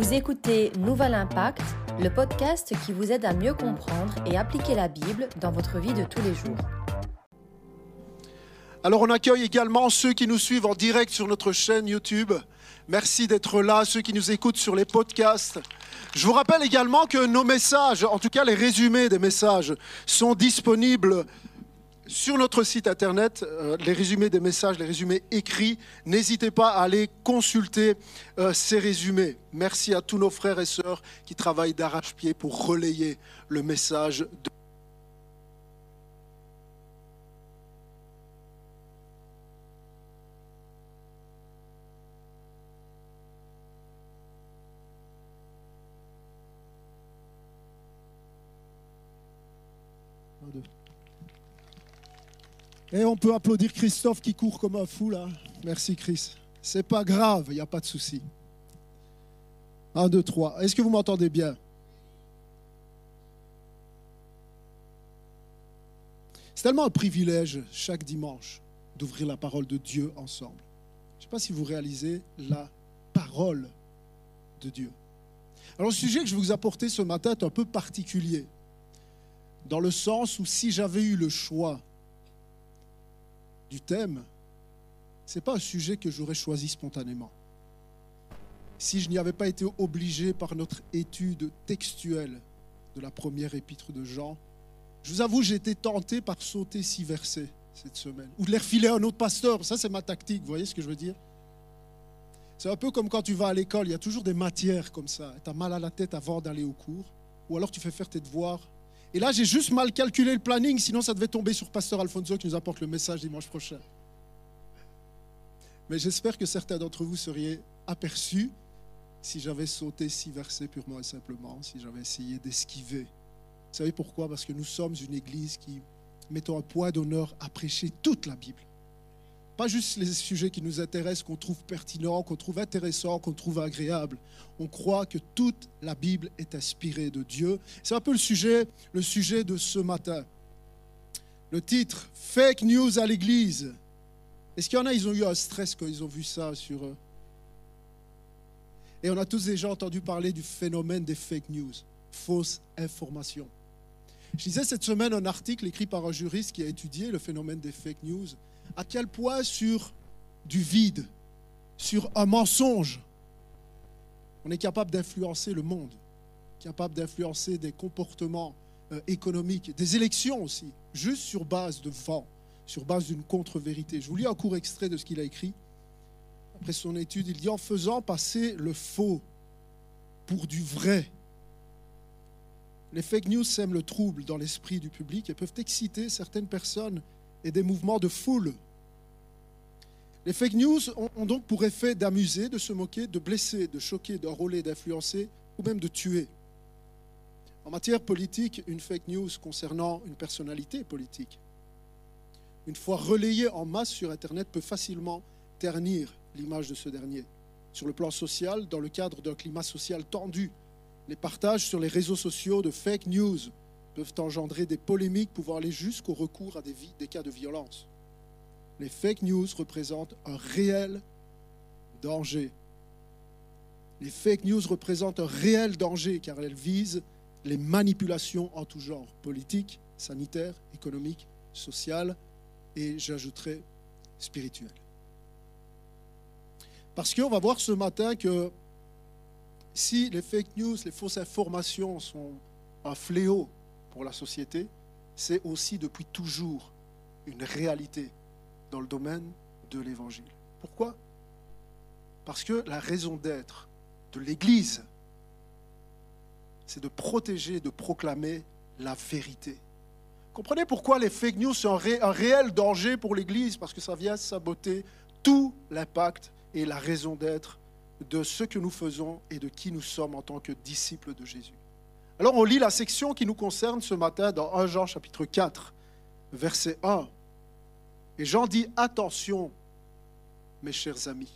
Vous écoutez Nouvel Impact, le podcast qui vous aide à mieux comprendre et appliquer la Bible dans votre vie de tous les jours. Alors on accueille également ceux qui nous suivent en direct sur notre chaîne YouTube. Merci d'être là, ceux qui nous écoutent sur les podcasts. Je vous rappelle également que nos messages, en tout cas les résumés des messages, sont disponibles sur notre site internet, euh, les résumés des messages, les résumés écrits. N'hésitez pas à aller consulter euh, ces résumés. Merci à tous nos frères et sœurs qui travaillent d'arrache-pied pour relayer le message de Et on peut applaudir Christophe qui court comme un fou là. Merci Chris. C'est pas grave, il n'y a pas de souci. Un, deux, trois. Est-ce que vous m'entendez bien? C'est tellement un privilège chaque dimanche d'ouvrir la parole de Dieu ensemble. Je ne sais pas si vous réalisez la parole de Dieu. Alors le sujet que je vais vous apporter ce matin est un peu particulier, dans le sens où si j'avais eu le choix du thème, ce n'est pas un sujet que j'aurais choisi spontanément. Si je n'y avais pas été obligé par notre étude textuelle de la première épître de Jean, je vous avoue, j'ai été tenté par sauter six versets cette semaine, ou de les refiler à un autre pasteur. Ça, c'est ma tactique, vous voyez ce que je veux dire? C'est un peu comme quand tu vas à l'école, il y a toujours des matières comme ça. Tu as mal à la tête avant d'aller au cours, ou alors tu fais faire tes devoirs et là, j'ai juste mal calculé le planning, sinon ça devait tomber sur Pasteur Alfonso qui nous apporte le message dimanche prochain. Mais j'espère que certains d'entre vous seriez aperçus si j'avais sauté six versets purement et simplement, si j'avais essayé d'esquiver. Vous savez pourquoi? Parce que nous sommes une église qui mettons un point d'honneur à prêcher toute la Bible. Pas juste les sujets qui nous intéressent, qu'on trouve pertinents, qu'on trouve intéressants, qu'on trouve agréables. On croit que toute la Bible est inspirée de Dieu. C'est un peu le sujet, le sujet de ce matin. Le titre Fake news à l'église. Est-ce qu'il y en a, ils ont eu un stress quand ils ont vu ça sur eux Et on a tous déjà entendu parler du phénomène des fake news, fausses informations. Je lisais cette semaine un article écrit par un juriste qui a étudié le phénomène des fake news à quel point sur du vide, sur un mensonge, on est capable d'influencer le monde, capable d'influencer des comportements euh, économiques, des élections aussi, juste sur base de vent, sur base d'une contre-vérité. Je vous lis un court extrait de ce qu'il a écrit. Après son étude, il dit en faisant passer le faux pour du vrai. Les fake news sèment le trouble dans l'esprit du public et peuvent exciter certaines personnes et des mouvements de foule. Les fake news ont, donc pour effet d'amuser, de se moquer, de blesser, de choquer, d'enrôler, d'influencer ou même de tuer. En matière politique, une fake news concernant une personnalité politique, une fois relayée en masse sur Internet, peut facilement ternir l'image de ce dernier. Sur le plan social, dans le cadre d'un climat social tendu, les partages sur les réseaux sociaux de fake news peuvent engendrer des polémiques pouvant aller jusqu'au recours à des, des cas de violence. Les fake news représentent un réel danger. Les fake news représentent un réel danger car elles visent les manipulations en tout genre, politiques, sanitaires, économiques, sociales et j'ajouterai spirituelles. Parce qu'on va voir ce matin que si les fake news, les fausses informations sont un fléau pour la société, c'est aussi depuis toujours une réalité dans le domaine de l'Évangile. Pourquoi? Parce que la raison d'être de l'Église, c'est de protéger, de proclamer la vérité. Comprenez pourquoi les fake news sont un, réel danger pour l'Église Parce que ça vient saboter tout l'impact et la raison d'être de ce que nous faisons et de qui nous sommes en tant que disciples de Jésus. Alors on lit la section qui nous concerne ce matin dans 1 Jean chapitre 4, verset 1. Et Jean dit, attention, mes chers amis,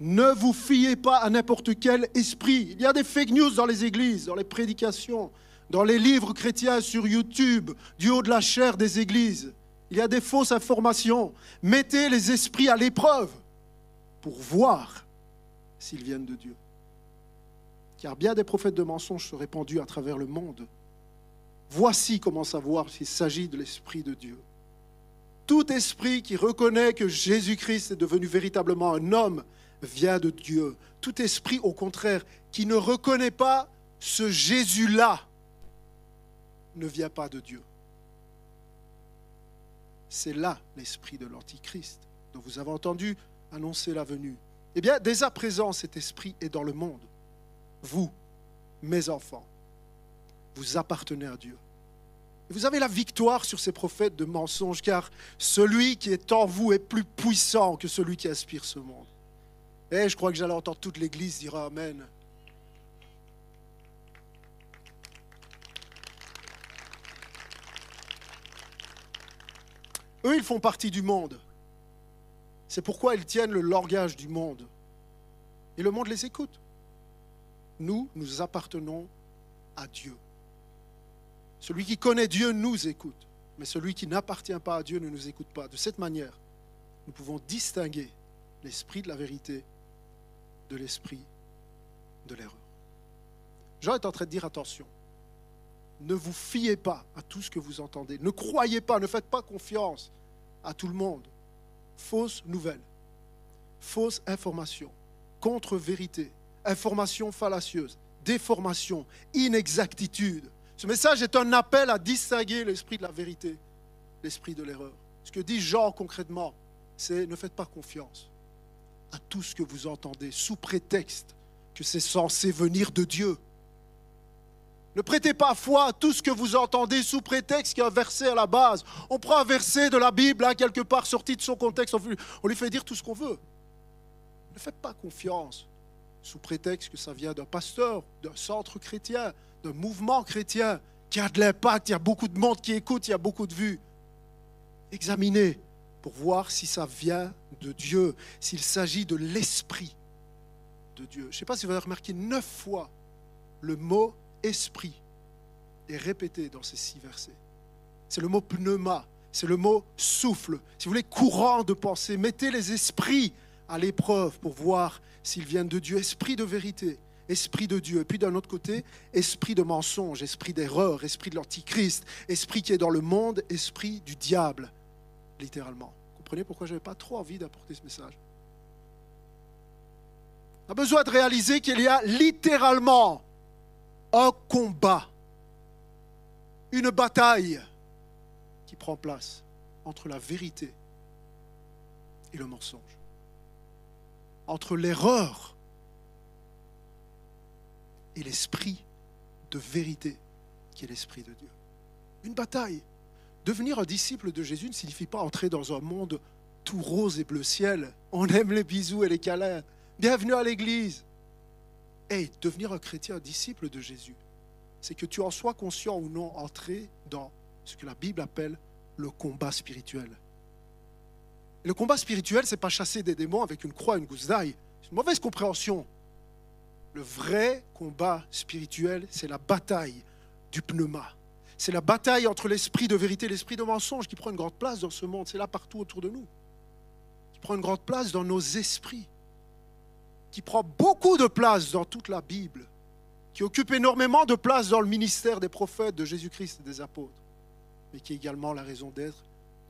ne vous fiez pas à n'importe quel esprit. Il y a des fake news dans les églises, dans les prédications, dans les livres chrétiens sur YouTube, du haut de la chair des églises. Il y a des fausses informations. Mettez les esprits à l'épreuve pour voir s'ils viennent de Dieu. Car bien des prophètes de mensonges sont répandus à travers le monde. Voici comment savoir s'il s'agit de l'Esprit de Dieu. Tout esprit qui reconnaît que Jésus-Christ est devenu véritablement un homme vient de Dieu. Tout esprit, au contraire, qui ne reconnaît pas ce Jésus-là, ne vient pas de Dieu. C'est là l'esprit de l'Antichrist, dont vous avez entendu annoncer la venue. Eh bien, dès à présent, cet esprit est dans le monde. Vous, mes enfants, vous appartenez à Dieu. Vous avez la victoire sur ces prophètes de mensonges, car celui qui est en vous est plus puissant que celui qui aspire ce monde. Et eh, je crois que j'allais entendre toute l'Église dire Amen. Eux, ils font partie du monde. C'est pourquoi ils tiennent le langage du monde. Et le monde les écoute. Nous, nous appartenons à Dieu. Celui qui connaît Dieu nous écoute, mais celui qui n'appartient pas à Dieu ne nous écoute pas. De cette manière, nous pouvons distinguer l'esprit de la vérité de l'esprit de l'erreur. Jean est en train de dire attention, ne vous fiez pas à tout ce que vous entendez, ne croyez pas, ne faites pas confiance à tout le monde. Fausse nouvelle, fausse information, contre-vérité, information fallacieuse, déformation, inexactitude, ce message est un appel à distinguer l'esprit de la vérité, l'esprit de l'erreur. Ce que dit Jean concrètement, c'est ne faites pas confiance à tout ce que vous entendez sous prétexte que c'est censé venir de Dieu. Ne prêtez pas foi à tout ce que vous entendez sous prétexte qu'il y a un verset à la base. On prend un verset de la Bible, hein, quelque part sorti de son contexte, on lui fait dire tout ce qu'on veut. Ne faites pas confiance sous prétexte que ça vient d'un pasteur, d'un centre chrétien, d'un mouvement chrétien qui a de l'impact, il y a beaucoup de monde qui écoute, il y a beaucoup de vues. Examinez pour voir si ça vient de Dieu, s'il s'agit de l'esprit de Dieu. Je ne sais pas si vous avez remarqué, neuf fois le mot esprit est répété dans ces six versets. C'est le mot pneuma, c'est le mot souffle. Si vous voulez, courant de pensée, mettez les esprits à l'épreuve pour voir s'ils viennent de Dieu, esprit de vérité, esprit de Dieu. Et puis d'un autre côté, esprit de mensonge, esprit d'erreur, esprit de l'antichrist, esprit qui est dans le monde, esprit du diable, littéralement. Vous comprenez pourquoi je n'avais pas trop envie d'apporter ce message? On a besoin de réaliser qu'il y a littéralement un combat, une bataille qui prend place entre la vérité et le mensonge, entre l'erreur et l'esprit de vérité qui est l'esprit de Dieu. Une bataille. Devenir un disciple de Jésus ne signifie pas entrer dans un monde tout rose et bleu ciel. On aime les bisous et les câlins. Bienvenue à l'église. Hey, devenir un chrétien, un disciple de Jésus, c'est que tu en sois conscient ou non entrer dans ce que la Bible appelle le combat spirituel. Le combat spirituel, c'est pas chasser des démons avec une croix et une gousse d'ail. C'est une mauvaise compréhension. Le vrai combat spirituel, c'est la bataille du pneuma. C'est la bataille entre l'esprit de vérité et l'esprit de mensonge qui prend une grande place dans ce monde. C'est là partout autour de nous. Qui prend une grande place dans nos esprits. Qui prend beaucoup de place dans toute la Bible. Qui occupe énormément de place dans le ministère des prophètes, de Jésus-Christ et des apôtres. Mais qui est également la raison d'être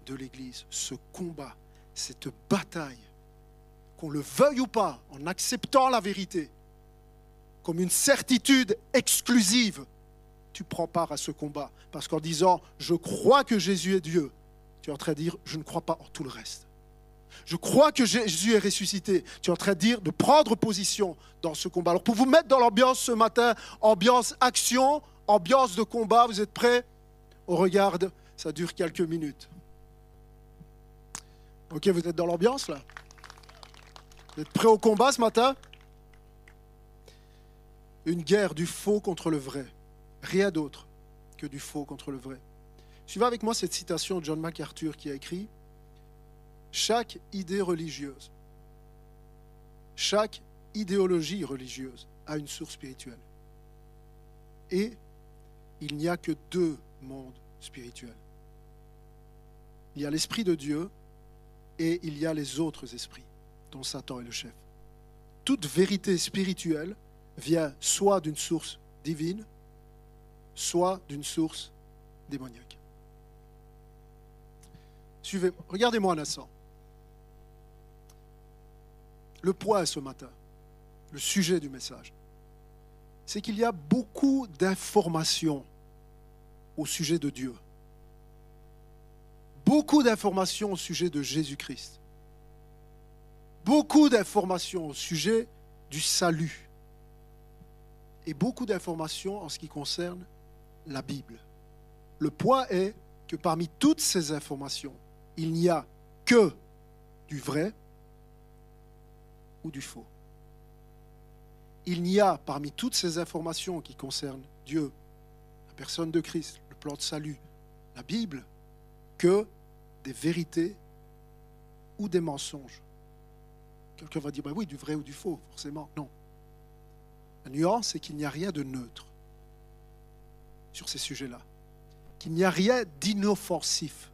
de l'Église. Ce combat, cette bataille, qu'on le veuille ou pas, en acceptant la vérité, comme une certitude exclusive, tu prends part à ce combat. Parce qu'en disant je crois que Jésus est Dieu, tu es en train de dire je ne crois pas en tout le reste. Je crois que Jésus est ressuscité. Tu es en train de dire de prendre position dans ce combat. Alors pour vous mettre dans l'ambiance ce matin, ambiance action, ambiance de combat, vous êtes prêts? On regarde, ça dure quelques minutes. Ok, vous êtes dans l'ambiance là Vous êtes prêts au combat ce matin? Une guerre du faux contre le vrai. Rien d'autre que du faux contre le vrai. Suivez avec moi cette citation de John MacArthur qui a écrit Chaque idée religieuse, chaque idéologie religieuse a une source spirituelle. Et il n'y a que deux mondes spirituels. Il y a l'esprit de Dieu et il y a les autres esprits, dont Satan est le chef. Toute vérité spirituelle vient soit d'une source divine, soit d'une source démoniaque. Suivez, regardez-moi un instant. Le point ce matin, le sujet du message, c'est qu'il y a beaucoup d'informations au sujet de Dieu. Beaucoup d'informations au sujet de Jésus-Christ. Beaucoup d'informations au sujet du salut. Et beaucoup d'informations en ce qui concerne la Bible. Le point est que parmi toutes ces informations, il n'y a que du vrai ou du faux. Il n'y a parmi toutes ces informations qui concernent Dieu, la personne de Christ, le plan de salut, la Bible, que des vérités ou des mensonges. Quelqu'un va dire, bah oui, du vrai ou du faux, forcément. Non. La nuance, c'est qu'il n'y a rien de neutre sur ces sujets-là. Qu'il n'y a rien d'inoffensif.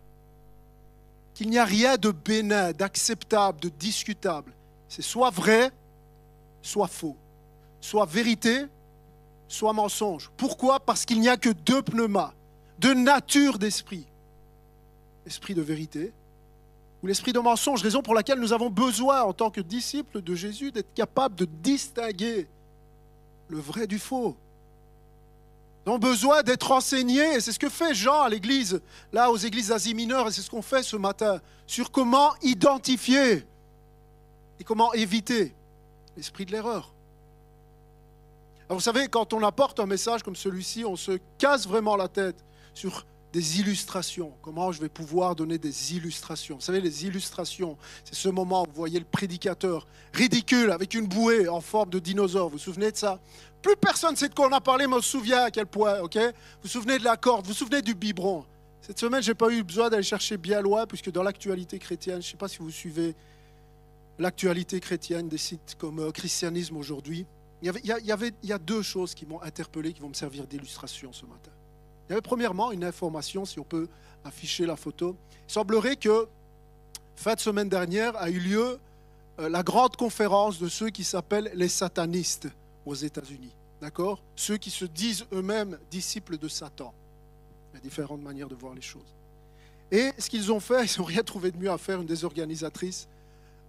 Qu'il n'y a rien de bénin, d'acceptable, de discutable. C'est soit vrai, soit faux. Soit vérité, soit mensonge. Pourquoi? Parce qu'il n'y a que deux pneumas, deux natures d'esprit. L'esprit de vérité ou l'esprit de mensonge, raison pour laquelle nous avons besoin, en tant que disciples de Jésus, d'être capables de distinguer le vrai du faux. Nous avons besoin d'être enseignés, et c'est ce que fait Jean à l'église, là aux églises d'Asie mineure, et c'est ce qu'on fait ce matin, sur comment identifier et comment éviter l'esprit de l'erreur. vous savez, quand on apporte un message comme celui-ci, on se casse vraiment la tête sur des illustrations. Comment je vais pouvoir donner des illustrations Vous savez, les illustrations, c'est ce moment où vous voyez le prédicateur ridicule avec une bouée en forme de dinosaure. Vous vous souvenez de ça? Plus personne sait de quoi on a parlé, mais on se souvient à quel point, ok? Vous vous souvenez de la corde, vous vous souvenez du biberon. Cette semaine, je n'ai pas eu besoin d'aller chercher bien loin, puisque dans l'actualité chrétienne, je ne sais pas si vous suivez l'actualité chrétienne des sites comme euh, Christianisme aujourd'hui, il y, avait, il, y avait, il y a deux choses qui m'ont interpellé, qui vont me servir d'illustration ce matin. Il y avait premièrement une information, si on peut afficher la photo. Il semblerait que, fin de semaine dernière, a eu lieu euh, la grande conférence de ceux qui s'appellent les satanistes aux États-Unis. D'accord? Ceux qui se disent eux-mêmes disciples de Satan. Il y a différentes manières de voir les choses. Et ce qu'ils ont fait, ils n'ont rien trouvé de mieux à faire, une des organisatrices.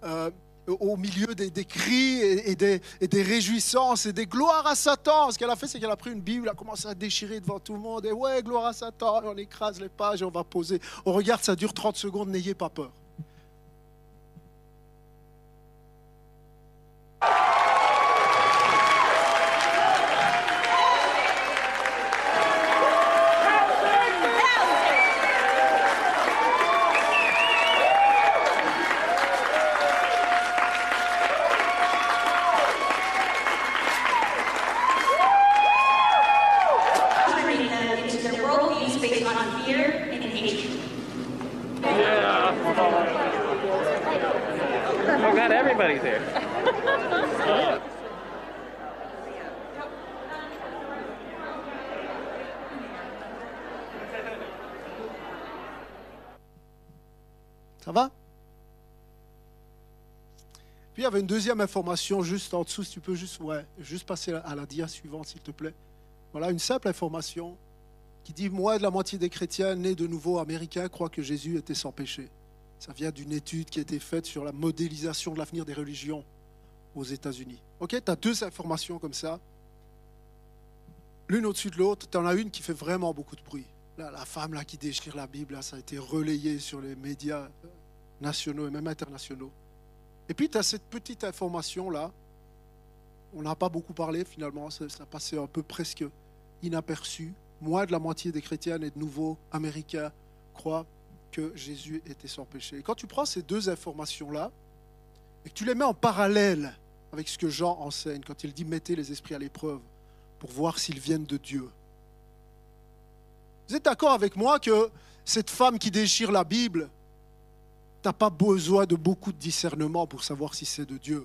Euh, au milieu des, cris et, des, réjouissances et des gloires à Satan. Ce qu'elle a fait, c'est qu'elle a pris une Bible, elle a commencé à déchirer devant tout le monde. Et ouais, gloire à Satan, on écrase les pages et on va poser. On regarde, ça dure 30 secondes, n'ayez pas peur. Une deuxième information juste en dessous, si tu peux juste, ouais, juste passer à la dia suivante, s'il te plaît. Voilà, une simple information qui dit Moi, de la moitié des chrétiens nés de nouveau américains croient que Jésus était sans péché. Ça vient d'une étude qui a été faite sur la modélisation de l'avenir des religions aux États-Unis. Ok, tu as deux informations comme ça, l'une au-dessus de l'autre. Tu en as une qui fait vraiment beaucoup de bruit. la femme là, qui déchire la Bible, là, ça a été relayé sur les médias nationaux et même internationaux. Et puis tu as cette petite information-là. On n'a pas beaucoup parlé finalement, ça, ça passé un peu presque inaperçu. Moins de la moitié des chrétiens et de nouveaux américains croient que Jésus était sans péché. Et quand tu prends ces deux informations-là et que tu les mets en parallèle avec ce que Jean enseigne quand il dit mettez les esprits à l'épreuve pour voir s'ils viennent de Dieu. Vous êtes d'accord avec moi que cette femme qui déchire la Bible, tu n'as pas besoin de beaucoup de discernement pour savoir si c'est de Dieu.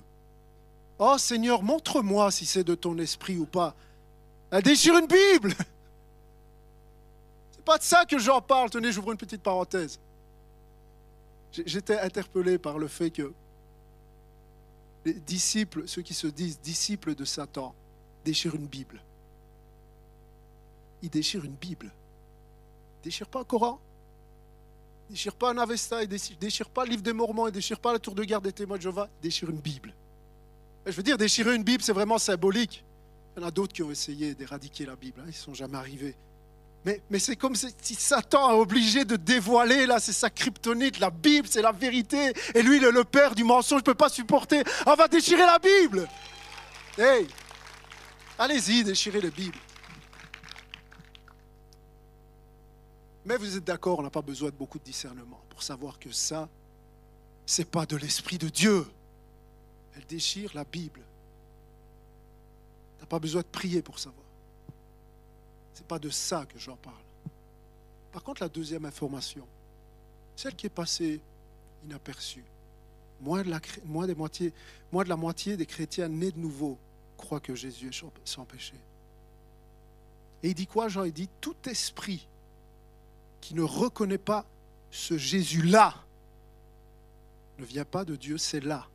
Oh Seigneur, montre-moi si c'est de ton esprit ou pas. Elle déchire une Bible. C'est pas de ça que j'en parle. Tenez, j'ouvre une petite parenthèse. J'étais interpellé par le fait que les disciples, ceux qui se disent disciples de Satan, déchire une Bible. Il déchire une Bible. Il déchire pas un Coran. Déchire pas un Avesta. Déchire, pas le livre des Mormons. Il déchire pas la tour de garde des témoins de Jéhovah. Déchire une Bible. Je veux dire, déchirer une Bible, c'est vraiment symbolique. Il y en a d'autres qui ont essayé d'éradiquer la Bible. Hein. Ils ne sont jamais arrivés. Mais, c'est comme si Satan est obligé de dévoiler, là, c'est sa kryptonite. La Bible, c'est la vérité. Et lui, il est le père du mensonge, ne peut pas supporter. On va déchirer la Bible. Hey, allez-y, déchirez la Bible. Mais vous êtes d'accord, on n'a pas besoin de beaucoup de discernement pour savoir que ça, c'est pas de l'Esprit de Dieu. Elle déchire la Bible. Tu n'as pas besoin de prier pour savoir. Ce n'est pas de ça que j'en parle. Par contre, la deuxième information, celle qui est passée inaperçue, moins de la, moins de la moitié des chrétiens nés de nouveau croient que Jésus est sans péché. Et il dit quoi, Jean? Il dit tout esprit qui ne reconnaît pas ce Jésus-là ne vient pas de Dieu, c'est là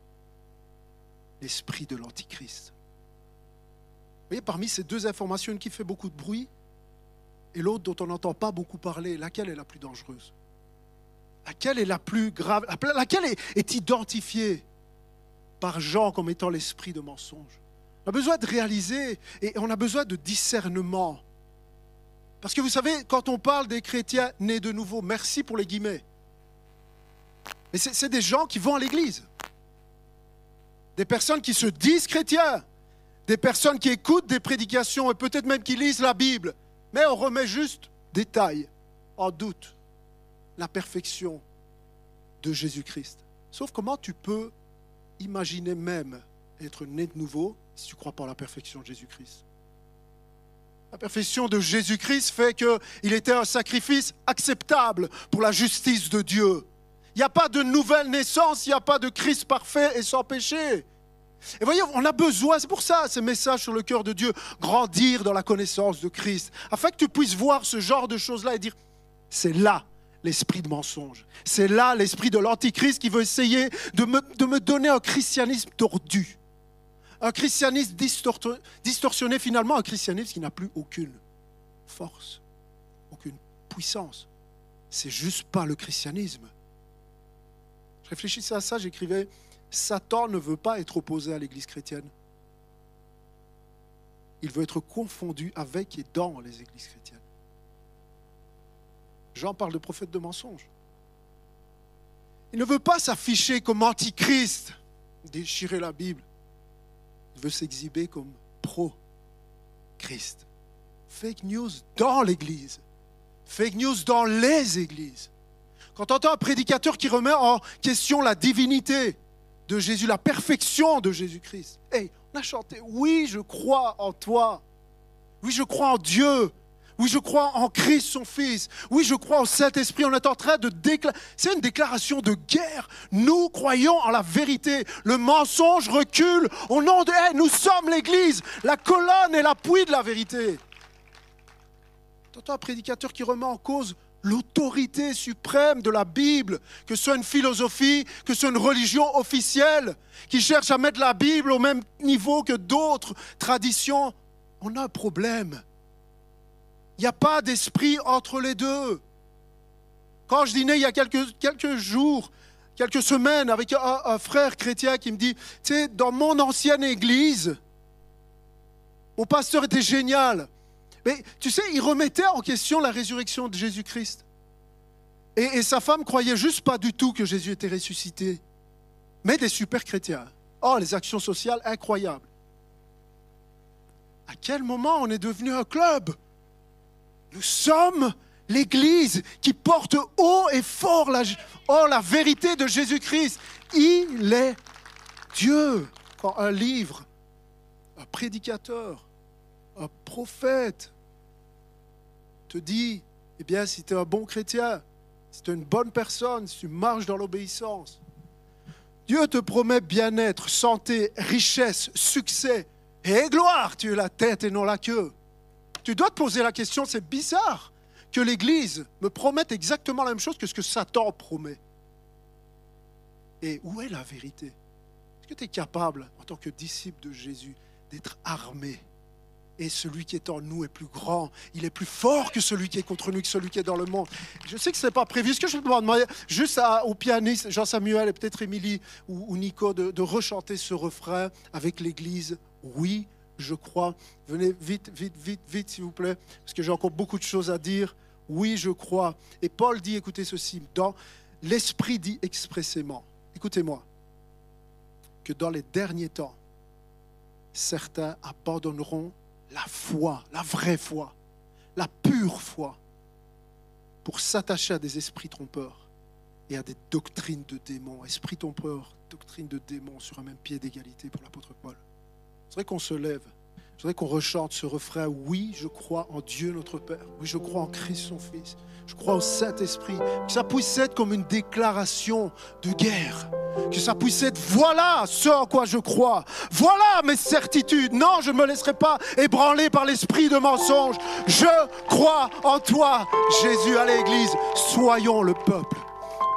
l'esprit de l'Antichrist. Vous voyez, parmi ces deux informations, une qui fait beaucoup de bruit et l'autre dont on n'entend pas beaucoup parler, laquelle est la plus dangereuse? Laquelle est la plus grave? Laquelle est, est identifiée par Jean comme étant l'esprit de mensonge? On a besoin de réaliser et on a besoin de discernement. Parce que vous savez, quand on parle des chrétiens nés de nouveau, merci pour les guillemets, mais c'est des gens qui vont à l'église. Des personnes qui se disent chrétiens. Des personnes qui écoutent des prédications et peut-être même qui lisent la Bible. Mais on remet juste détail en doute la perfection de Jésus-Christ. Sauf comment tu peux imaginer même être né de nouveau si tu ne crois pas en la perfection de Jésus-Christ. La perfection de Jésus-Christ fait qu'il était un sacrifice acceptable pour la justice de Dieu. Il n'y a pas de nouvelle naissance, il n'y a pas de Christ parfait et sans péché. Et voyez, on a besoin, c'est pour ça ce message sur le cœur de Dieu, grandir dans la connaissance de Christ, afin que tu puisses voir ce genre de choses-là et dire, c'est là l'esprit de mensonge, c'est là l'esprit de l'antichrist qui veut essayer de me, de me donner un christianisme tordu, un christianisme distorsionné, finalement un christianisme qui n'a plus aucune force, aucune puissance. C'est juste pas le christianisme. Je réfléchissais à ça, j'écrivais, Satan ne veut pas être opposé à l'Église chrétienne. Il veut être confondu avec et dans les églises chrétiennes. Jean parle de prophète de mensonge. Il ne veut pas s'afficher comme antichrist, déchirer la Bible. Veut s'exhiber comme pro-Christ. Fake news dans l'Église. Fake news dans les églises. Quand on entend un prédicateur qui remet en question la divinité de Jésus, la perfection de Jésus-Christ, hey, on a chanté, oui, je crois en toi. Oui, je crois en Dieu. Oui, je crois en Christ, son Fils. Oui, je crois au Saint-Esprit. On est en train de déclarer. C'est une déclaration de guerre. Nous croyons en la vérité. Le mensonge recule au nom de. Nous sommes l'Église, la colonne et l'appui de la vérité. T'entends un prédicateur qui remet en cause l'autorité suprême de la Bible, que ce soit une philosophie, que ce soit une religion officielle, qui cherche à mettre la Bible au même niveau que d'autres traditions, on a un problème. N'y a pas d'esprit entre les deux. Quand je dînais il y a quelques, jours, quelques semaines, avec un, frère chrétien qui me dit, tu sais, dans mon ancienne église, mon pasteur était génial. Mais tu sais, il remettait en question la résurrection de Jésus-Christ. Et, sa femme croyait juste pas du tout que Jésus était ressuscité. Mais des super chrétiens. Oh, les actions sociales incroyables. À quel moment on est devenu un club? Nous sommes l'Église qui porte haut et fort la, oh, la vérité de Jésus-Christ. Il est Dieu. Quand un livre, un prédicateur, un prophète te dit, eh bien, si tu es un bon chrétien, si tu es une bonne personne, si tu marches dans l'obéissance, Dieu te promet bien-être, santé, richesse, succès et gloire. Tu es la tête et non la queue. Tu dois te poser la question, c'est bizarre que l'Église me promette exactement la même chose que ce que Satan promet. Et où est la vérité? Est-ce que tu es capable, en tant que disciple de Jésus, d'être armé? Et celui qui est en nous est plus grand. Il est plus fort que celui qui est contre nous, que celui qui est dans le monde. Je sais que ce n'est pas prévu. Ce que je peux demander juste à, au pianiste Jean-Samuel et peut-être Émilie ou, ou, Nico de, de rechanter ce refrain avec l'Église. Oui, je crois. Venez vite, vite, vite, vite, s'il vous plaît, parce que j'ai encore beaucoup de choses à dire. Oui, je crois. Et Paul dit, écoutez ceci, dans l'Esprit dit expressément, écoutez-moi, que dans les derniers temps, certains abandonneront la foi, la vraie foi, la pure foi, pour s'attacher à des esprits trompeurs et à des doctrines de démons. Esprits trompeurs, doctrines de démons sur un même pied d'égalité pour l'apôtre Paul. C'est vrai qu'on se lève. Je voudrais qu'on rechante ce refrain. Oui, je crois en Dieu notre Père. Oui, je crois en Christ son Fils. Je crois au Saint-Esprit. Que ça puisse être comme une déclaration de guerre. Que ça puisse être voilà ce en quoi je crois. Voilà mes certitudes. Non, je ne me laisserai pas ébranler par l'esprit de mensonge. Je crois en toi, Jésus, à l'Église. Soyons le peuple.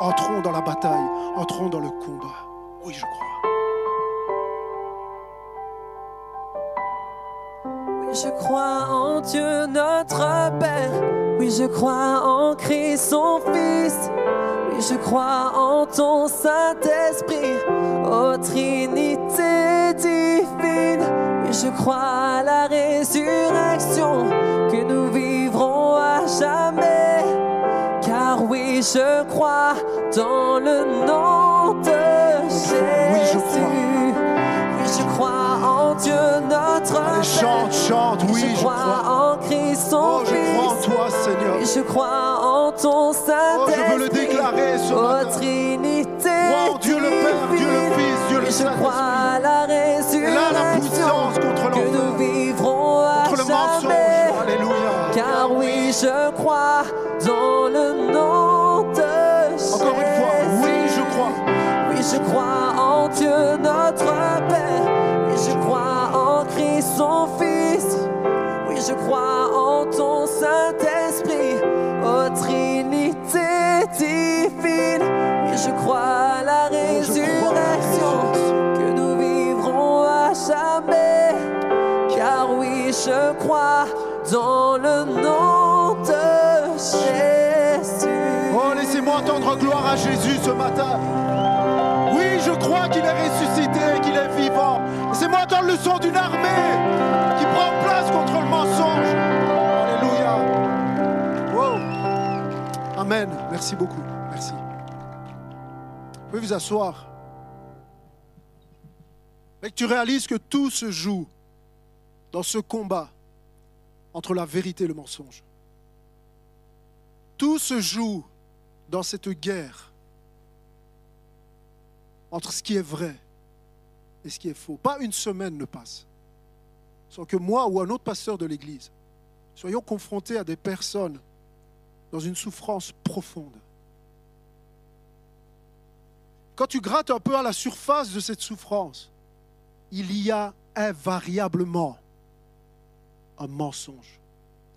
Entrons dans la bataille. Entrons dans le combat. Oui, je crois. Je crois en Dieu notre Père. Oui, je crois en Christ son Fils. Oui, je crois en ton Saint-Esprit, ô Trinité divine. Oui, je crois à la résurrection, que nous vivrons à jamais. Car oui, je crois dans le nom de Jésus. Je crois notre Allez, chante, chante, oui, je, je crois, crois. en Christ son Oh, je crois en toi, Seigneur. Je crois en ton Oh, Saint-Esprit. je veux le déclarer ce matin. Trinité. Crois en Dieu le Père, Dieu le. Fils, Dieu le Je Saint-Esprit. crois à la résurrection. Et là, la puissance contre que nous vivrons à contre le mensonge. jamais. Alléluia. Car oui, je crois dans le nom de Jésus. Encore une fois, oui, je crois. Oui, je crois en Dieu notre Père. Oui, je crois en Christ son Fils. Oui, je crois en ton Saint-Esprit. Ô Trinité divine. Oui, je crois à la résurrection. Que nous vivrons à jamais. Car oui, je crois dans le nom de Jésus. Oh, laissez-moi entendre gloire à Jésus ce matin. Oui, je crois qu'il est ressuscité, qu'il est vivant. Laissez-moi entendre le son d'une armée qui prend place contre le mensonge. Alléluia. Wow. Amen. Merci beaucoup. Merci. Vous pouvez vous asseoir. Et que tu réalises que tout se joue dans ce combat entre la vérité et le mensonge. Tout se joue dans cette guerre entre ce qui est vrai et ce qui est faux. Pas une semaine ne passe sans que moi ou un autre pasteur de l'Église soyons confrontés à des personnes dans une souffrance profonde. Quand tu grattes un peu à la surface de cette souffrance, il y a invariablement un mensonge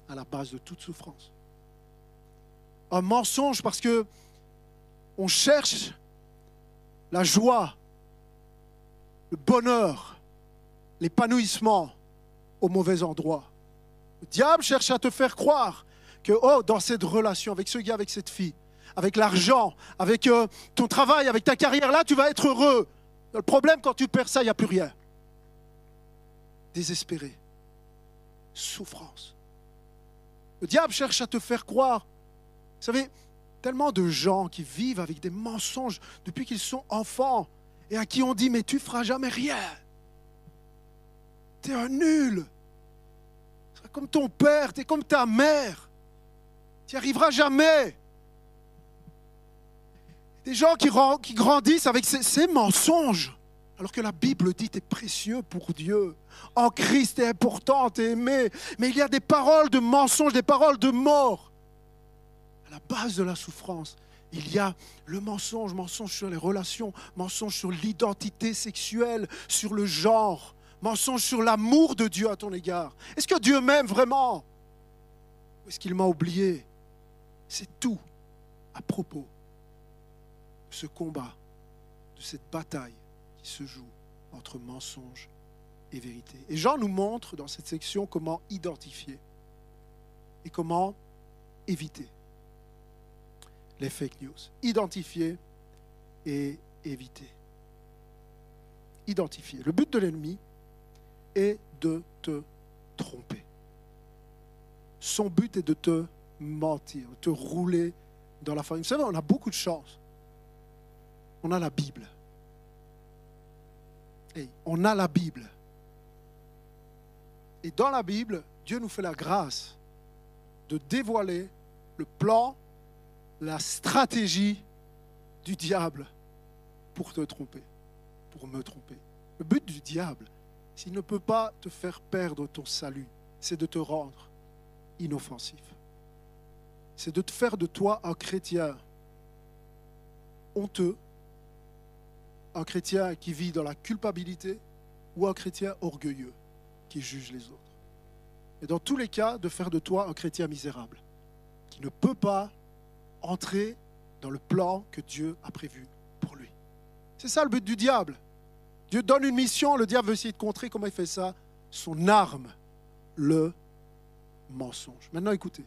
à la base de toute souffrance. Un mensonge parce que on cherche la joie, le bonheur, l'épanouissement au mauvais endroit. Le diable cherche à te faire croire que oh, dans cette relation avec ce gars, avec cette fille, avec l'argent, avec euh, ton travail, avec ta carrière, là, tu vas être heureux. Le problème, quand tu perds ça, il n'y a plus rien. Désespéré. Souffrance. Le diable cherche à te faire croire. Vous savez, tellement de gens qui vivent avec des mensonges depuis qu'ils sont enfants et à qui on dit mais tu feras jamais rien. Tu es un nul. Tu comme ton père, tu es comme ta mère. Tu n'y arriveras jamais. Des gens qui, grandissent avec ces, ces mensonges. Alors que la Bible dit, tu es précieux pour Dieu. En Christ, tu es important, tu es aimé. Mais il y a des paroles de mensonges, des paroles de mort. À la base de la souffrance, il y a le mensonge, mensonge sur les relations, mensonge sur l'identité sexuelle, sur le genre, mensonge sur l'amour de Dieu à ton égard. Est-ce que Dieu m'aime vraiment? Ou est-ce qu'il m'a oublié? C'est tout à propos de ce combat, de cette bataille qui se joue entre mensonge et vérité. Et Jean nous montre dans cette section comment identifier et comment éviter les fake news. Identifier et éviter. Identifier. Le but de l'ennemi est de te tromper. Son but est de te mentir, de te rouler dans la farine. Vous savez, on a beaucoup de chance. On a la Bible. Et on a la Bible. Et dans la Bible, Dieu nous fait la grâce de dévoiler le plan, la stratégie du diable pour te tromper, pour me tromper. Le but du diable, s'il ne peut pas te faire perdre ton salut, c'est de te rendre inoffensif. C'est de te faire de toi un chrétien honteux, un chrétien qui vit dans la culpabilité ou un chrétien orgueilleux qui juge les autres. Et dans tous les cas, de faire de toi un chrétien misérable qui ne peut pas entrer dans le plan que Dieu a prévu pour lui. C'est ça le but du diable. Dieu donne une mission, le diable veut essayer de contrer. Comment il fait ça Son arme, le mensonge. Maintenant écoutez,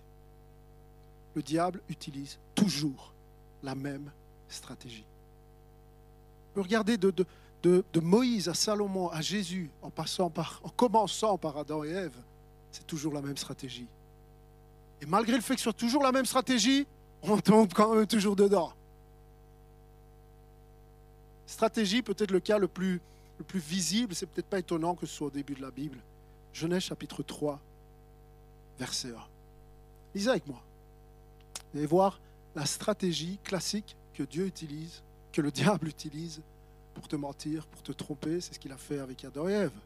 le diable utilise toujours la même stratégie. Regardez de, Moïse à Salomon, à Jésus, en, passant par, en commençant par Adam et Ève, c'est toujours la même stratégie. Et malgré le fait que ce soit toujours la même stratégie, on tombe quand même toujours dedans. Stratégie, peut-être le cas le plus, le plus visible, c'est peut-être pas étonnant que ce soit au début de la Bible. Genèse chapitre 3, verset 1. Lisez avec moi. Vous allez voir la stratégie classique que Dieu utilise, que le diable utilise pour te mentir, pour te tromper. C'est ce qu'il a fait avec Adam et Ève.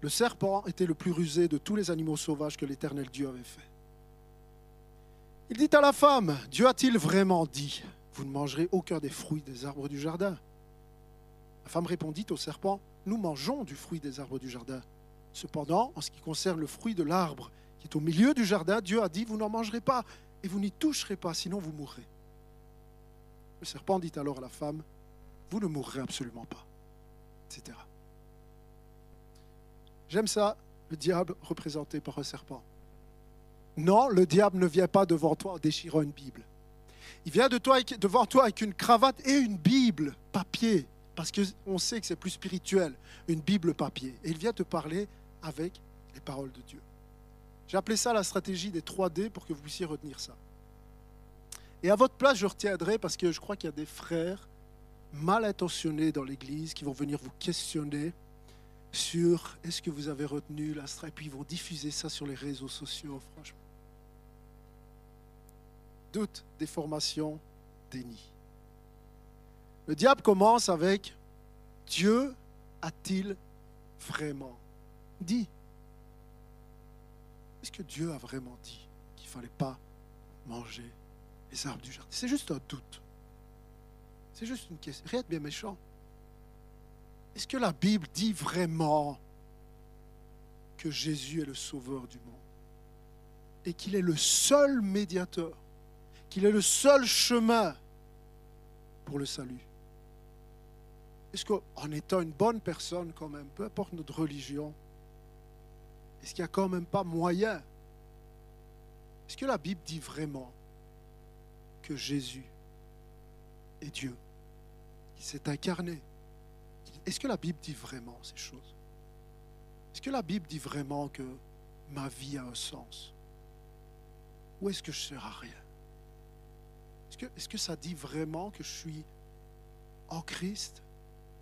Le serpent était le plus rusé de tous les animaux sauvages que l'Éternel Dieu avait fait. Il dit à la femme, Dieu a-t-il vraiment dit, vous ne mangerez aucun des fruits des arbres du jardin? La femme répondit au serpent, nous mangeons du fruit des arbres du jardin. Cependant, en ce qui concerne le fruit de l'arbre qui est au milieu du jardin, Dieu a dit, vous n'en mangerez pas et vous n'y toucherez pas, sinon vous mourrez. Le serpent dit alors à la femme, vous ne mourrez absolument pas, etc. J'aime ça, le diable représenté par un serpent. Non, le diable ne vient pas devant toi en déchirant une Bible. Il vient de toi, devant toi avec une cravate et une Bible papier, parce qu'on sait que c'est plus spirituel, une Bible papier. Et il vient te parler avec les paroles de Dieu. J'ai appelé ça la stratégie des 3D pour que vous puissiez retenir ça. Et à votre place, je retiendrai parce que je crois qu'il y a des frères mal intentionnés dans l'Église qui vont venir vous questionner sur est-ce que vous avez retenu la stratégie, et puis ils vont diffuser ça sur les réseaux sociaux, franchement. Doute, déformation, déni. Le diable commence avec Dieu a-t-il vraiment dit? Est-ce que Dieu a vraiment dit qu'il ne fallait pas manger les arbres du jardin? C'est juste un doute. C'est juste une question. Rien de bien méchant. Est-ce que la Bible dit vraiment que Jésus est le sauveur du monde et qu'il est le seul médiateur, qu'il est le seul chemin pour le salut. Est-ce qu'en étant une bonne personne quand même, peu importe notre religion, est-ce qu'il n'y a quand même pas moyen? Est-ce que la Bible dit vraiment que Jésus est Dieu, qu'il s'est incarné? Est-ce que la Bible dit vraiment ces choses? Est-ce que la Bible dit vraiment que ma vie a un sens? Ou est-ce que je ne sers à rien? Est-ce que, ça dit vraiment que je suis en Christ?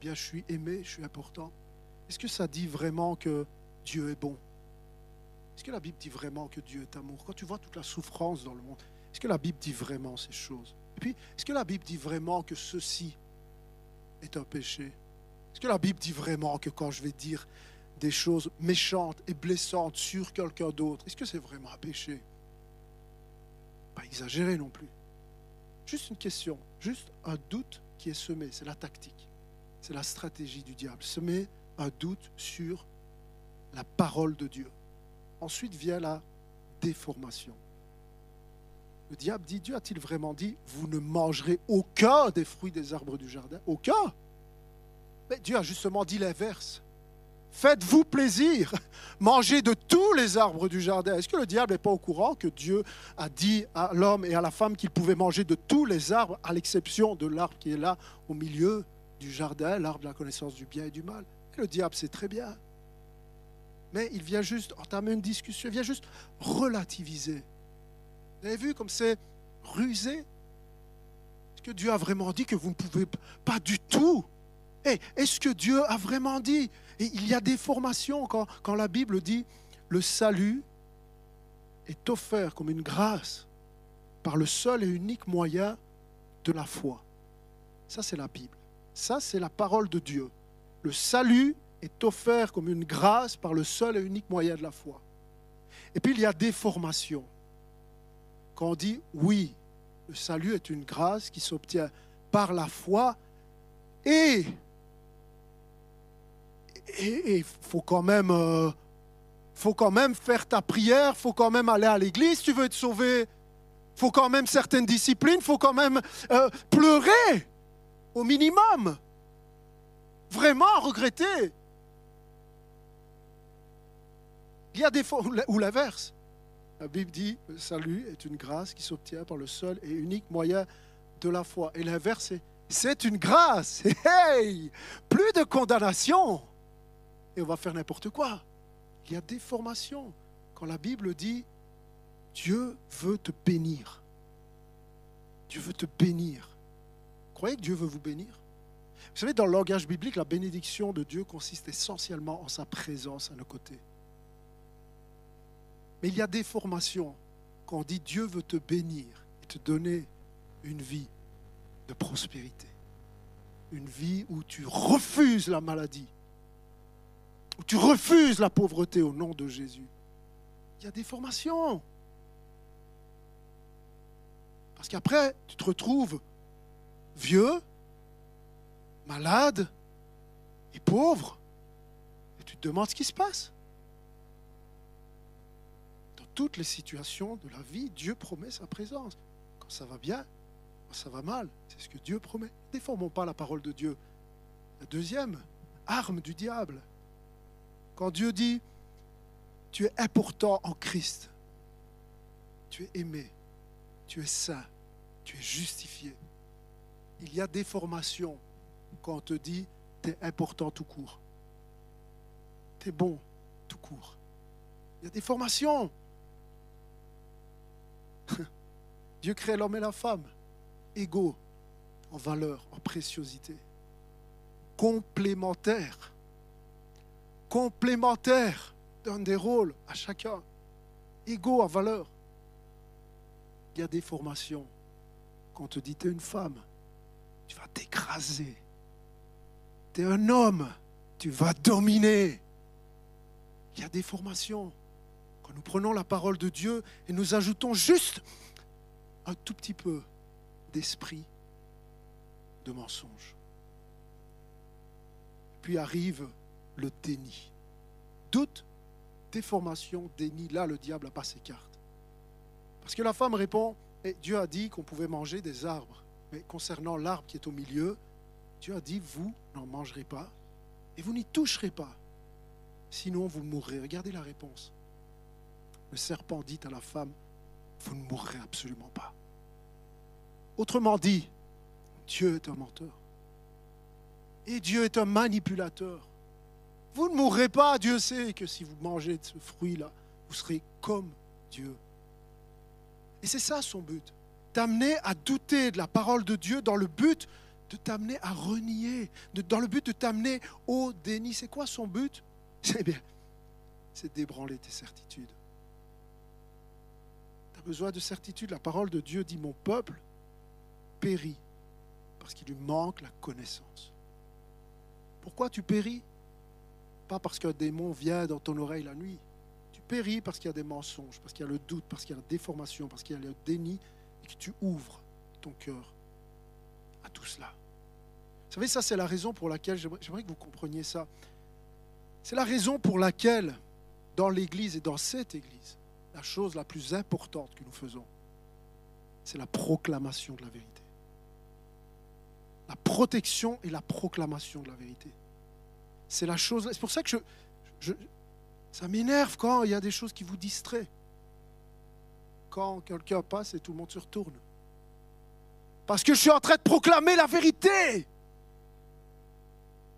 Bien, je suis aimé, je suis important. Est-ce que ça dit vraiment que Dieu est bon? Est-ce que la Bible dit vraiment que Dieu est amour? Quand tu vois toute la souffrance dans le monde, est-ce que la Bible dit vraiment ces choses? Et puis, est-ce que la Bible dit vraiment que ceci est un péché? Est-ce que la Bible dit vraiment que quand je vais dire des choses méchantes et blessantes sur quelqu'un d'autre, est-ce que c'est vraiment un péché? Pas exagéré non plus. Juste une question, juste un doute qui est semé, c'est la tactique, c'est la stratégie du diable. Semer un doute sur la parole de Dieu. Ensuite vient la déformation. Le diable dit, Dieu a-t-il vraiment dit, vous ne mangerez aucun des fruits des arbres du jardin? Aucun Mais Dieu a justement dit l'inverse. Faites-vous plaisir. Mangez de tous les arbres du jardin. Est-ce que le diable n'est pas au courant que Dieu a dit à l'homme et à la femme qu'ils pouvaient manger de tous les arbres, à l'exception de l'arbre qui est là au milieu du jardin, l'arbre de la connaissance du bien et du mal? Le diable sait très bien. Mais il vient juste entamer une discussion, il vient juste relativiser. Vous avez vu comme c'est rusé? Est-ce que Dieu a vraiment dit que vous ne pouvez pas du tout? Est-ce que Dieu a vraiment dit Et il y a des formations quand, la Bible dit le salut est offert comme une grâce par le seul et unique moyen de la foi. Ça, c'est la Bible. Ça, c'est la parole de Dieu. Le salut est offert comme une grâce par le seul et unique moyen de la foi. Et puis, il y a des formations. Quand on dit oui, le salut est une grâce qui s'obtient par la foi et et il faut quand même euh, faut quand même faire ta prière, faut quand même aller à l'église, si tu veux être sauvé. faut quand même certaines disciplines, faut quand même euh, pleurer au minimum. Vraiment regretter. Il y a des fois, ou l'inverse. La Bible dit, le salut est une grâce qui s'obtient par le seul et unique moyen de la foi. Et l'inverse, c'est une grâce. Hey, plus de condamnation on va faire n'importe quoi. Il y a des formations. Quand la Bible dit Dieu veut te bénir, Dieu veut te bénir. Croyez que Dieu veut vous bénir? Vous savez, dans le langage biblique, la bénédiction de Dieu consiste essentiellement en sa présence à nos côtés. Mais il y a des formations quand on dit Dieu veut te bénir et te donner une vie de prospérité. Une vie où tu refuses la maladie, où tu refuses la pauvreté au nom de Jésus, il y a des formations. Parce qu'après, tu te retrouves vieux, malade et pauvre, et tu te demandes ce qui se passe. Dans toutes les situations de la vie, Dieu promet sa présence. Quand ça va bien, quand ça va mal, c'est ce que Dieu promet. Ne déformons pas la parole de Dieu. La deuxième arme du diable, quand Dieu dit, tu es important en Christ, tu es aimé, tu es saint, tu es justifié. Il y a des formations quand on te dit, tu es important tout court. Tu es bon tout court. Il y a des formations. Dieu crée l'homme et la femme égaux en valeur, en préciosité, complémentaires complémentaires, donne des rôles à chacun, égaux à valeur. Il y a des formations. Quand on te dit, tu es une femme, tu vas t'écraser. Tu es un homme, tu vas dominer. Il y a des formations. Quand nous prenons la parole de Dieu et nous ajoutons juste un tout petit peu d'esprit de mensonge. Puis arrive le déni. Doute, déformation, déni, là le diable n'a pas ses cartes. Parce que la femme répond, et Dieu a dit qu'on pouvait manger des arbres. Mais concernant l'arbre qui est au milieu, Dieu a dit, vous n'en mangerez pas et vous n'y toucherez pas. Sinon, vous mourrez. Regardez la réponse. Le serpent dit à la femme, vous ne mourrez absolument pas. Autrement dit, Dieu est un menteur. Et Dieu est un manipulateur. Vous ne mourrez pas, Dieu sait que si vous mangez ce fruit-là, vous serez comme Dieu. Et c'est ça son but, t'amener à douter de la parole de Dieu dans le but de t'amener à renier, dans le but de t'amener au déni. C'est quoi son but? C'est bien, c'est d'ébranler tes certitudes. Tu as besoin de certitude. La parole de Dieu dit, mon peuple périt parce qu'il lui manque la connaissance. Pourquoi tu péris? Pas parce qu'un démon vient dans ton oreille la nuit. Tu péris parce qu'il y a des mensonges, parce qu'il y a le doute, parce qu'il y a la déformation, parce qu'il y a le déni, et que tu ouvres ton cœur à tout cela. Vous savez, ça c'est la raison pour laquelle, j'aimerais que vous compreniez ça. C'est la raison pour laquelle, dans l'Église et dans cette Église, la chose la plus importante que nous faisons, c'est la proclamation de la vérité. La protection et la proclamation de la vérité. C'est la chose. C'est pour ça que je, ça m'énerve quand il y a des choses qui vous distraient. Quand quelqu'un passe et tout le monde se retourne. Parce que je suis en train de proclamer la vérité.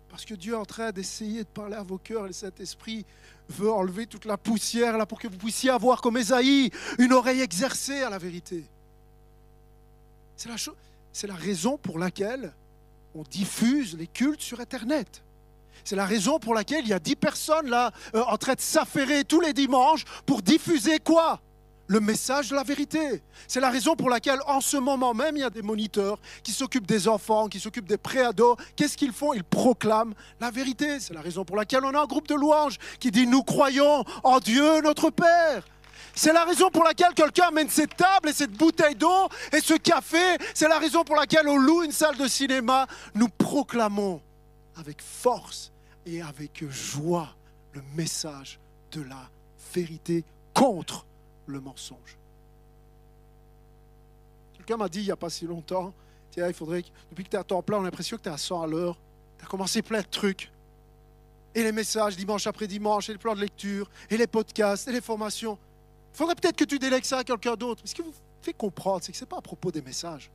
Parce que Dieu est en train d'essayer de parler à vos cœurs et le Saint-Esprit veut enlever toute la poussière là pour que vous puissiez avoir comme Ésaïe une oreille exercée à la vérité. C'est la, la raison pour laquelle on diffuse les cultes sur Internet. C'est la raison pour laquelle il y a dix personnes là euh, en train de s'affairer tous les dimanches pour diffuser quoi? Le message de la vérité. C'est la raison pour laquelle en ce moment même il y a des moniteurs qui s'occupent des enfants, qui s'occupent des préados. Qu'est-ce qu'ils font? Ils proclament la vérité. C'est la raison pour laquelle on a un groupe de louanges qui dit nous croyons en Dieu notre Père. C'est la raison pour laquelle quelqu'un amène cette table et cette bouteille d'eau et ce café. C'est la raison pour laquelle on loue une salle de cinéma. Nous proclamons avec force et avec joie le message de la vérité contre le mensonge. Quelqu'un m'a dit il n'y a pas si longtemps, tiens, il faudrait que, depuis que tu es à temps plein, on a l'impression que tu es à 100 à l'heure, tu as commencé plein de trucs. Et les messages dimanche après dimanche, et les plans de lecture, et les podcasts, et les formations. Il faudrait peut-être que tu délègues ça à quelqu'un d'autre. Ce qui vous fait comprendre, c'est que ce n'est pas à propos des messages.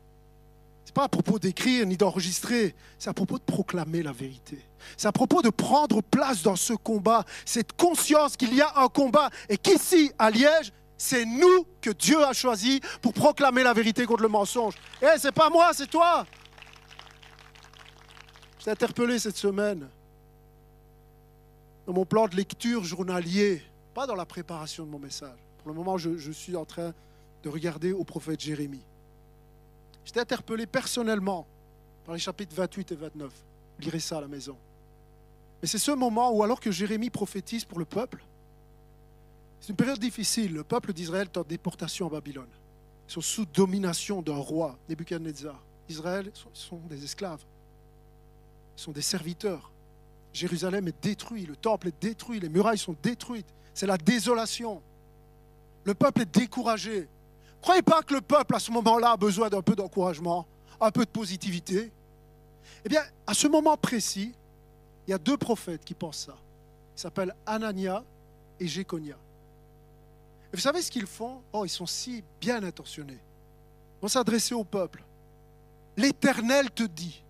N'est pas à propos d'écrire ni d'enregistrer. C'est à propos de proclamer la vérité. C'est à propos de prendre place dans ce combat. Cette conscience qu'il y a un combat et qu'ici, à Liège, c'est nous que Dieu a choisi pour proclamer la vérité contre le mensonge. Eh, c'est pas moi, c'est toi. Je t'ai interpellé cette semaine dans mon plan de lecture journalier, pas dans la préparation de mon message. Pour le moment, je suis en train de regarder au prophète Jérémie. J'étais interpellé personnellement par les chapitres 28 et 29. Vous lirez ça à la maison. Mais c'est ce moment où, alors que Jérémie prophétise pour le peuple, c'est une période difficile. Le peuple d'Israël est en déportation à Babylone. Ils sont sous domination d'un roi, Nebuchadnezzar. Israël sont, des esclaves. Ils sont des serviteurs. Jérusalem est détruit, le temple est détruit, les murailles sont détruites. C'est la désolation. Le peuple est découragé. Croyez pas que le peuple à ce moment-là a besoin d'un peu d'encouragement, un peu de positivité? Eh bien, à ce moment précis, il y a deux prophètes qui pensent ça. Ils s'appellent Anania et Jéconia. Et vous savez ce qu'ils font? Oh, ils sont si bien intentionnés. Ils vont s'adresser au peuple. L'Éternel te dit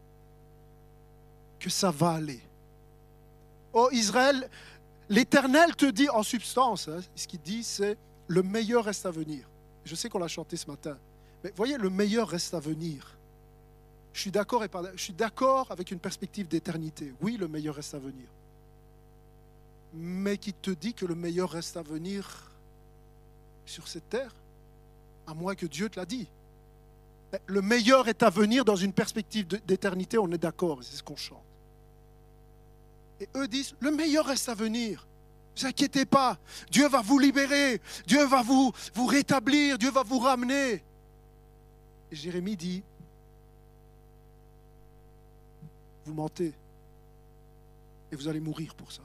que ça va aller. Oh Israël, l'Éternel te dit en substance, hein, ce qu'il dit c'est le meilleur reste à venir. Je sais qu'on l'a chanté ce matin, mais voyez, le meilleur reste à venir. Je suis d'accord je suis d'accord avec une perspective d'éternité. Oui, le meilleur reste à venir. Mais qui te dit que le meilleur reste à venir sur cette terre? À moins que Dieu te l'a dit. Le meilleur est à venir dans une perspective d'éternité, on est d'accord, c'est ce qu'on chante. Et eux disent, le meilleur reste à venir. Ne vous inquiétez pas, Dieu va vous libérer, Dieu va vous, vous rétablir, Dieu va vous ramener. Jérémie dit, vous mentez, et vous allez mourir pour ça.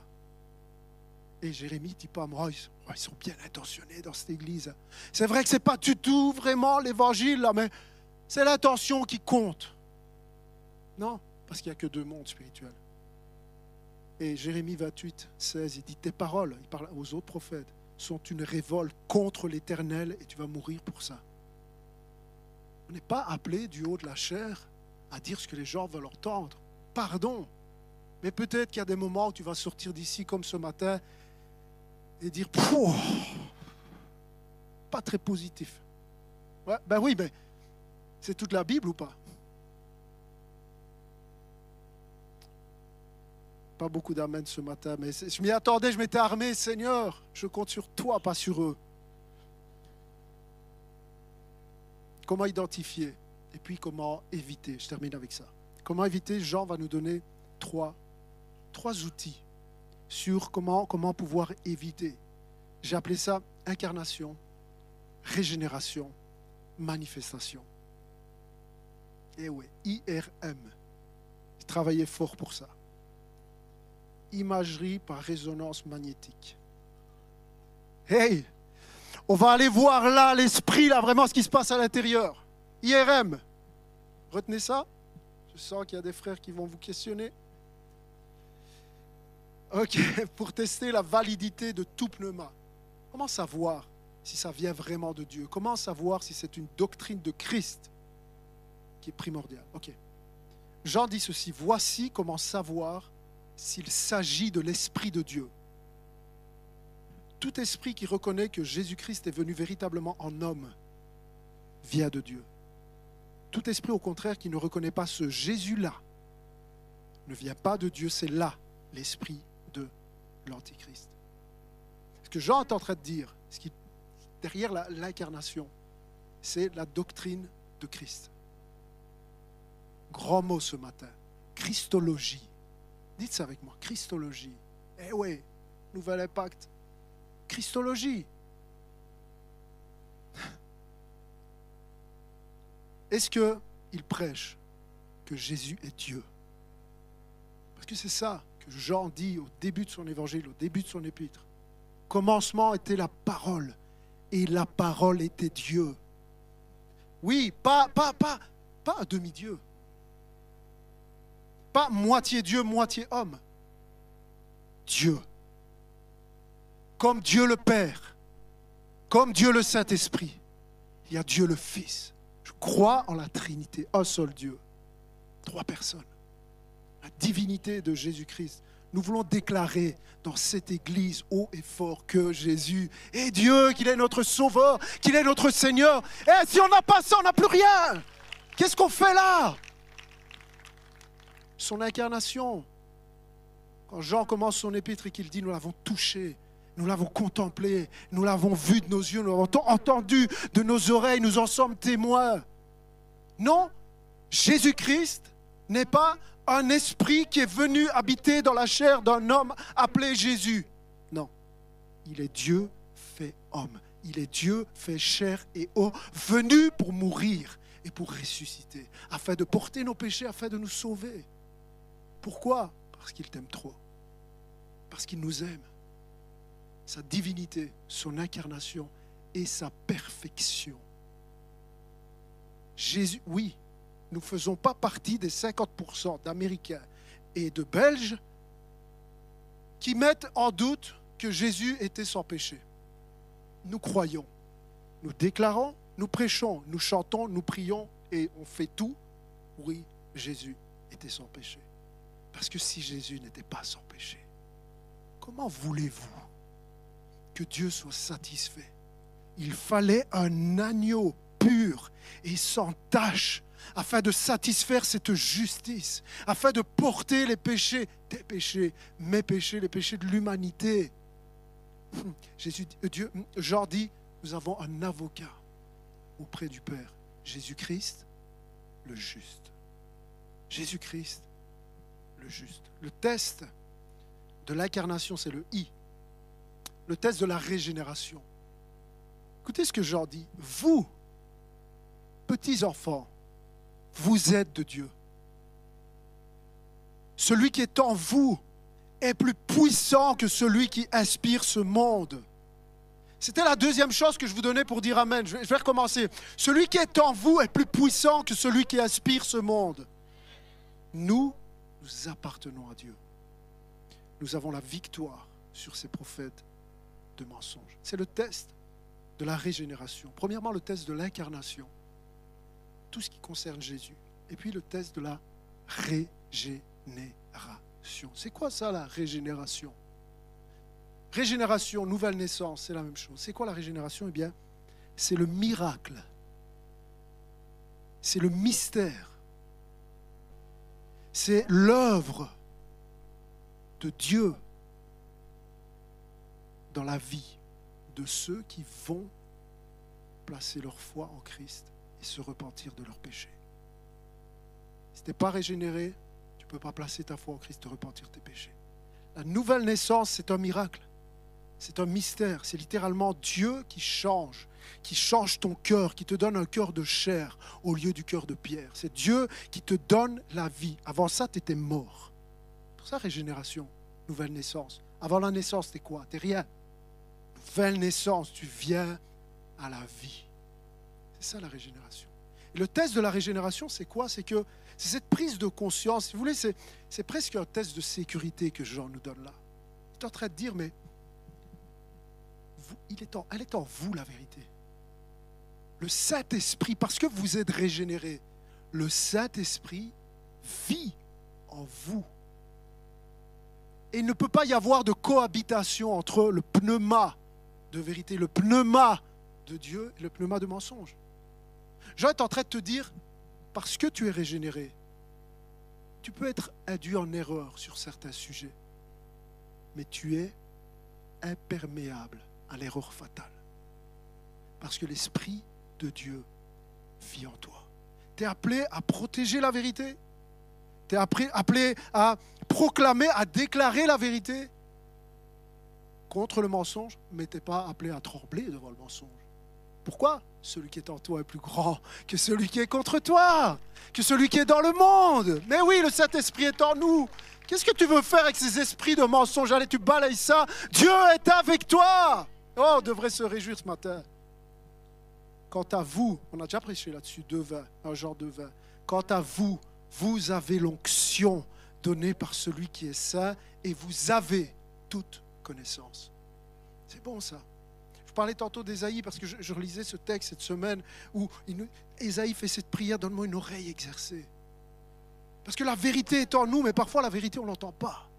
Et Jérémie dit pas, moi, ouais, ils sont bien intentionnés dans cette église. C'est vrai que ce n'est pas du tout vraiment l'évangile, mais c'est l'intention qui compte. Non, parce qu'il n'y a que deux mondes spirituels. Et Jérémie 28, 16, il dit Tes paroles, il parle aux autres prophètes, sont une révolte contre l'éternel et tu vas mourir pour ça. On n'est pas appelé du haut de la chair à dire ce que les gens veulent entendre. Pardon. Mais peut-être qu'il y a des moments où tu vas sortir d'ici comme ce matin et dire Pas très positif. Ben oui, mais c'est toute la Bible ou pas? Pas beaucoup d'amen ce matin, mais je m'y attendais, je m'étais armé, Seigneur, je compte sur toi, pas sur eux. Comment identifier et puis comment éviter? Je termine avec ça. Comment éviter? Jean va nous donner trois, trois outils sur comment, comment pouvoir éviter. J'ai appelé ça incarnation, régénération, manifestation. Et oui, IRM. J'ai travaillé fort pour ça imagerie par résonance magnétique. Hey, on va aller voir là l'esprit, là vraiment ce qui se passe à l'intérieur. IRM. Retenez ça. Je sens qu'il y a des frères qui vont vous questionner. Ok, pour tester la validité de tout pneuma. Comment savoir si ça vient vraiment de Dieu? Comment savoir si c'est une doctrine de Christ qui est primordiale? Ok. Jean dit ceci, voici comment savoir s'il s'agit de l'Esprit de Dieu. Tout esprit qui reconnaît que Jésus-Christ est venu véritablement en homme vient de Dieu. Tout esprit, au contraire, qui ne reconnaît pas ce Jésus-là, ne vient pas de Dieu, c'est là l'esprit de l'Antichrist. Ce que Jean est en train de dire, ce qui, derrière l'incarnation, c'est la doctrine de Christ. Grand mot ce matin, Christologie. Dites ça avec moi, Christologie. Eh oui, nouvel impact. Christologie. Est-ce qu'il prêche que Jésus est Dieu? Parce que c'est ça que Jean dit au début de son évangile, au début de son épître. Commencement était la parole, et la parole était Dieu. Oui, pas, pas, pas, pas demi-dieu. Pas moitié Dieu, moitié homme. Dieu. Comme Dieu le Père, comme Dieu le Saint-Esprit, il y a Dieu le Fils crois en la Trinité, un seul Dieu, trois personnes. La divinité de Jésus-Christ. Nous voulons déclarer dans cette église haut et fort que Jésus est Dieu, qu'il est notre Sauveur, qu'il est notre Seigneur. Et si on n'a pas ça, on n'a plus rien. Qu'est-ce qu'on fait là? Son incarnation. Quand Jean commence son épître et qu'il dit, nous l'avons touché, nous l'avons contemplé, nous l'avons vu de nos yeux, nous l'avons entendu de nos oreilles, nous en sommes témoins. Non, Jésus-Christ n'est pas un esprit qui est venu habiter dans la chair d'un homme appelé Jésus. Non, il est Dieu fait homme. Il est Dieu fait chair et eau, venu pour mourir et pour ressusciter, afin de porter nos péchés, afin de nous sauver. Pourquoi? Parce qu'il t'aime trop. Parce qu'il nous aime. Sa divinité, son incarnation et sa perfection Jésus, oui, nous ne faisons pas partie des 50% d'Américains et de Belges qui mettent en doute que Jésus était sans péché. Nous croyons, nous déclarons, nous prêchons, nous chantons, nous prions et on fait tout. Oui, Jésus était sans péché. Parce que si Jésus n'était pas sans péché, comment voulez-vous que Dieu soit satisfait? Il fallait un agneau pur et sans tache, afin de satisfaire cette justice, afin de porter les péchés, tes péchés, mes péchés, les péchés de l'humanité. Jésus, euh, Dieu, Jean dit, nous avons un avocat auprès du Père, Jésus-Christ, le juste. Jésus-Christ, le juste. Le test de l'incarnation, c'est le I. Le test de la régénération. Écoutez ce que Jean dit. Vous, petits enfants, vous êtes de Dieu. Celui qui est en vous est plus puissant que celui qui inspire ce monde. C'était la deuxième chose que je vous donnais pour dire Amen. Je vais recommencer. Celui qui est en vous est plus puissant que celui qui inspire ce monde. Nous, nous appartenons à Dieu. Nous avons la victoire sur ces prophètes de mensonges. C'est le test de la régénération. Premièrement, le test de l'incarnation tout ce qui concerne Jésus. Et puis le test de la régénération. C'est quoi ça la régénération? Régénération, nouvelle naissance, c'est la même chose. C'est quoi la régénération? Eh bien, c'est le miracle. C'est le mystère. C'est l'œuvre de Dieu dans la vie de ceux qui vont placer leur foi en Christ se repentir de leurs péchés. Si tu n'es pas régénéré, tu ne peux pas placer ta foi en Christ, te repentir de tes péchés. La nouvelle naissance, c'est un miracle. C'est un mystère. C'est littéralement Dieu qui change, qui change ton cœur, qui te donne un cœur de chair au lieu du cœur de pierre. C'est Dieu qui te donne la vie. Avant ça, tu étais mort. Pour ça, régénération, nouvelle naissance. Avant la naissance, tu es quoi? Tu rien. Nouvelle naissance, tu viens à la vie. C'est ça la régénération. Et le test de la régénération, c'est quoi? C'est que c'est cette prise de conscience. Si vous voulez, c'est presque un test de sécurité que Jean nous donne là. est en train de dire, mais il est en, elle est en vous la vérité. Le Saint-Esprit, parce que vous êtes régénéré, le Saint-Esprit vit en vous. Et il ne peut pas y avoir de cohabitation entre le pneuma de vérité, le pneuma de Dieu et le pneuma de mensonge. Jean est en train de te dire, parce que tu es régénéré, tu peux être induit en erreur sur certains sujets, mais tu es imperméable à l'erreur fatale. Parce que l'Esprit de Dieu vit en toi. Tu es appelé à protéger la vérité. Tu es appelé à proclamer, à déclarer la vérité contre le mensonge, mais tu n'es pas appelé à trembler devant le mensonge. Pourquoi? Celui qui est en toi est plus grand que celui qui est contre toi, que celui qui est dans le monde. Mais oui, le Saint-Esprit est en nous. Qu'est-ce que tu veux faire avec ces esprits de mensonge? Allez, tu balayes ça. Dieu est avec toi. Oh, on devrait se réjouir ce matin. Quant à vous, on a déjà prêché là-dessus, deux vins, un genre de vin. Quant à vous, vous avez l'onction donnée par celui qui est saint et vous avez toute connaissance. C'est bon ça. Je parlais tantôt d'Ésaïe parce que je, relisais ce texte cette semaine où Ésaïe fait cette prière, donne-moi une oreille exercée. Parce que la vérité est en nous, mais parfois la vérité, on l'entend pas.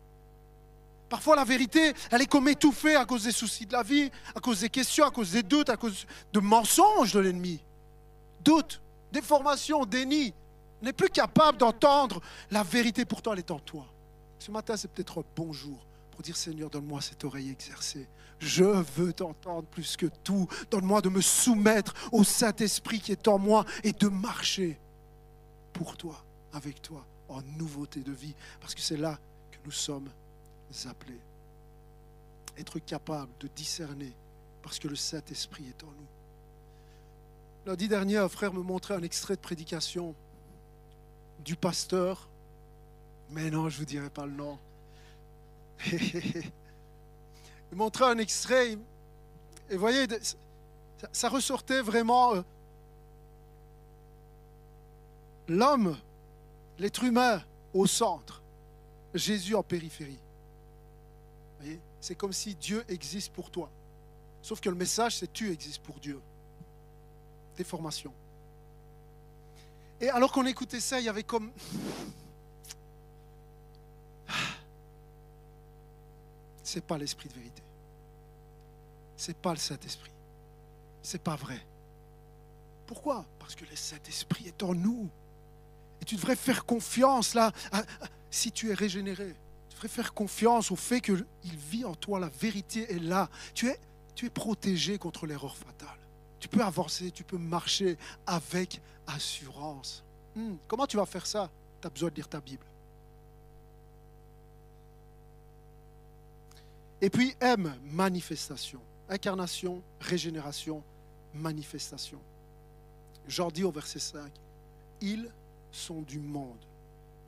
Parfois, la vérité, elle est comme étouffée à cause des soucis de la vie, à cause des questions, à cause des doutes, à cause de mensonges de l'ennemi. Doutes, déformations, déni. On n'est plus capable d'entendre la vérité, pourtant elle est en toi. Ce matin, c'est peut-être un bon pour dire Seigneur, donne-moi cette oreille exercée. Je veux t'entendre plus que tout. Donne-moi de me soumettre au Saint-Esprit qui est en moi et de marcher pour toi, avec toi, en nouveauté de vie. Parce que c'est là que nous sommes appelés. Être capable de discerner parce que le Saint-Esprit est en nous. Lundi dernier, un frère me montrait un extrait de prédication du pasteur, mais non, je ne vous dirai pas le nom. il montrait un extrait, et vous voyez, ça, ressortait vraiment euh, l'homme, l'être humain au centre, Jésus en périphérie. C'est comme si Dieu existe pour toi. Sauf que le message, c'est tu existes pour Dieu. Déformation. Et alors qu'on écoutait ça, il y avait comme... C'est pas l'esprit de vérité. C'est pas le Saint-Esprit. C'est pas vrai. Pourquoi? Parce que le Saint-Esprit est en nous. Et tu devrais faire confiance là, si tu es régénéré faire confiance au fait qu'il vit en toi, la vérité est là. Tu es, tu es protégé contre l'erreur fatale. Tu peux avancer, tu peux marcher avec assurance. Hmm, comment tu vas faire ça? Tu as besoin de lire ta Bible. Et puis M, manifestation. Incarnation, régénération, manifestation. Jean dit au verset 5, ils sont du monde.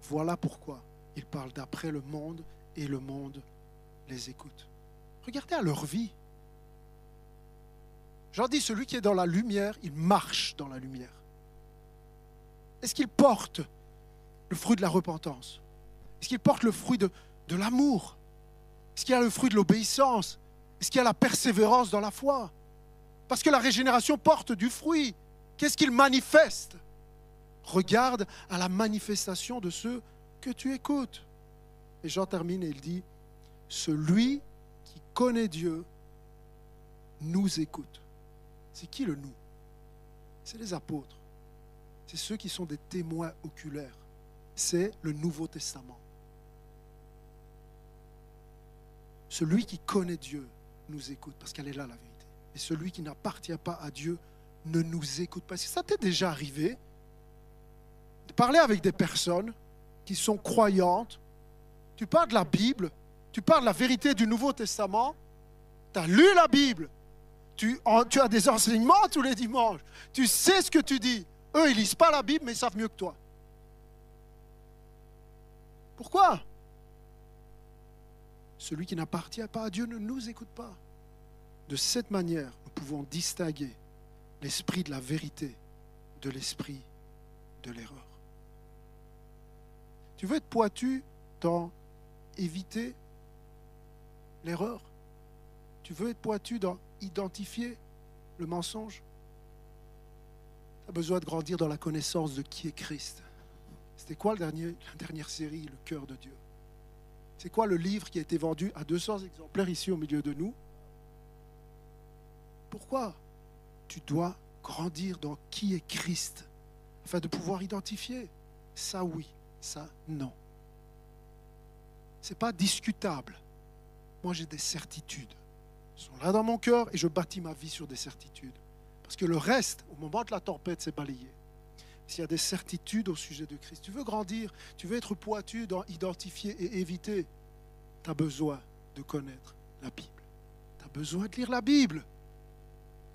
Voilà pourquoi ils parlent d'après le monde et le monde les écoute. Regardez à leur vie. J'en dis, celui qui est dans la lumière, il marche dans la lumière. Est-ce qu'il porte le fruit de la repentance? Est-ce qu'il porte le fruit de, l'amour? Est-ce qu'il a le fruit de l'obéissance? Est-ce qu'il a la persévérance dans la foi? Parce que la régénération porte du fruit. Qu'est-ce qu'il manifeste? Regarde à la manifestation de ceux que tu écoutes. Et Jean termine et il dit, celui qui connaît Dieu nous écoute. C'est qui le nous? C'est les apôtres. C'est ceux qui sont des témoins oculaires. C'est le Nouveau Testament. Celui qui connaît Dieu nous écoute parce qu'elle est là la vérité. Et celui qui n'appartient pas à Dieu ne nous écoute pas. Si ça t'est déjà arrivé de parler avec des personnes qui sont croyantes, tu parles de la Bible, tu parles de la vérité du Nouveau Testament, tu as lu la Bible, tu, as des enseignements tous les dimanches, tu sais ce que tu dis. Eux, ils lisent pas la Bible, mais ils savent mieux que toi. Pourquoi? Celui qui n'appartient pas à Dieu ne nous écoute pas. De cette manière, nous pouvons distinguer l'esprit de la vérité de l'esprit de l'erreur. Tu veux être pointu dans éviter l'erreur? Tu veux être pointu dans identifier le mensonge? Tu as besoin de grandir dans la connaissance de qui est Christ. C'était quoi la dernière série, Le cœur de Dieu? C'est quoi le livre qui a été vendu à 200 exemplaires ici au milieu de nous? Pourquoi tu dois grandir dans qui est Christ afin de pouvoir identifier ça oui, ça non. Ce n'est pas discutable. Moi j'ai des certitudes. Elles sont là dans mon cœur et je bâtis ma vie sur des certitudes. Parce que le reste, au moment de la tempête, c'est balayé. S'il y a des certitudes au sujet de Christ, tu veux grandir, tu veux être pointu dans identifier et éviter, tu as besoin de connaître la Bible. Tu as besoin de lire la Bible.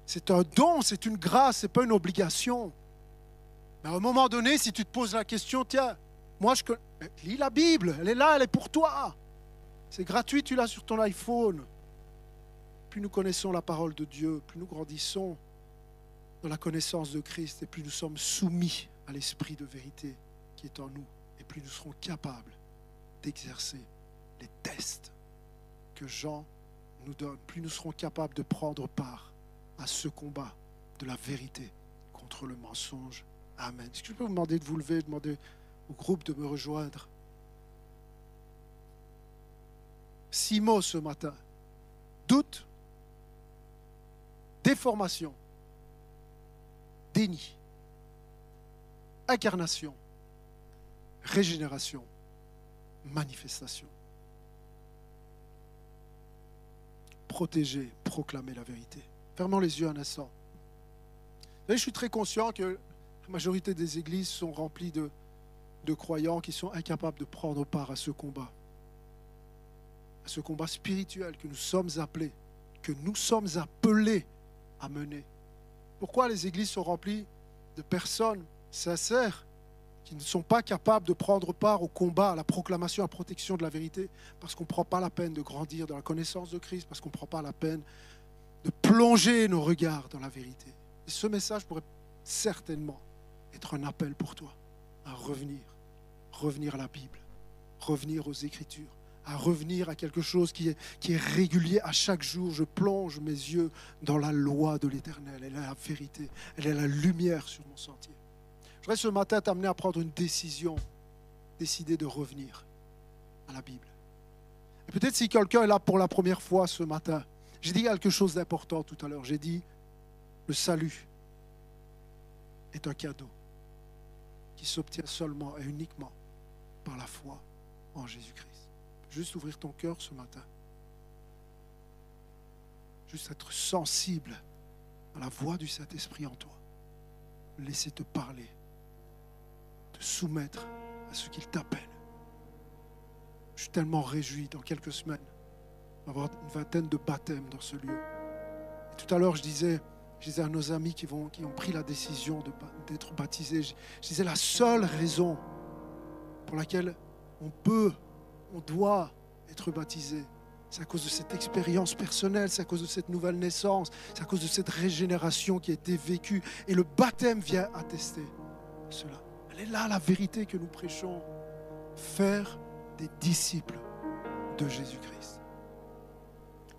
C'est un don, c'est une grâce, ce n'est pas une obligation. Mais à un moment donné, si tu te poses la question, tiens, moi je lis la Bible, elle est là, elle est pour toi. C'est gratuit, tu l'as sur ton iPhone. Plus nous connaissons la parole de Dieu, plus nous grandissons dans la connaissance de Christ et plus nous sommes soumis à l'esprit de vérité qui est en nous et plus nous serons capables d'exercer les tests que Jean nous donne, plus nous serons capables de prendre part à ce combat de la vérité contre le mensonge. Amen. Est-ce que je peux vous demander de vous lever, demander au groupe de me rejoindre Six mots ce matin. Doute, déformation, déni, incarnation, régénération, manifestation. Protéger, proclamer la vérité. Fermons les yeux un instant. je suis très conscient que la majorité des églises sont remplies de, de croyants qui sont incapables de prendre part à ce combat. À ce combat spirituel que nous sommes appelés, que nous sommes appelés à mener. Pourquoi les églises sont remplies de personnes sincères qui ne sont pas capables de prendre part au combat, à la proclamation, à la protection de la vérité Parce qu'on ne prend pas la peine de grandir dans la connaissance de Christ, parce qu'on ne prend pas la peine de plonger nos regards dans la vérité. Et ce message pourrait certainement être un appel pour toi à revenir, revenir à la Bible, revenir aux Écritures, à revenir à quelque chose qui est, régulier. À chaque jour, je plonge mes yeux dans la loi de l'Éternel. Elle est la vérité, elle est la lumière sur mon sentier. Je voudrais ce matin t'amener à prendre une décision, décider de revenir à la Bible. Et peut-être si quelqu'un est là pour la première fois ce matin, j'ai dit quelque chose d'important tout à l'heure. J'ai dit, le salut est un cadeau qui s'obtient seulement et uniquement par la foi en Jésus-Christ. Juste ouvrir ton cœur ce matin. Juste être sensible à la voix du Saint-Esprit en toi. Laisser te parler. Te soumettre à ce qu'il t'appelle. Je suis tellement réjoui dans quelques semaines d'avoir une vingtaine de baptêmes dans ce lieu. Et tout à l'heure, je disais, je disais à nos amis qui, vont, qui ont pris la décision d'être baptisés, je disais la seule raison pour laquelle on peut on doit être baptisé. C'est à cause de cette expérience personnelle, c'est à cause de cette nouvelle naissance, c'est à cause de cette régénération qui a été vécue. Et le baptême vient attester cela. Elle est là la vérité que nous prêchons. Faire des disciples de Jésus-Christ.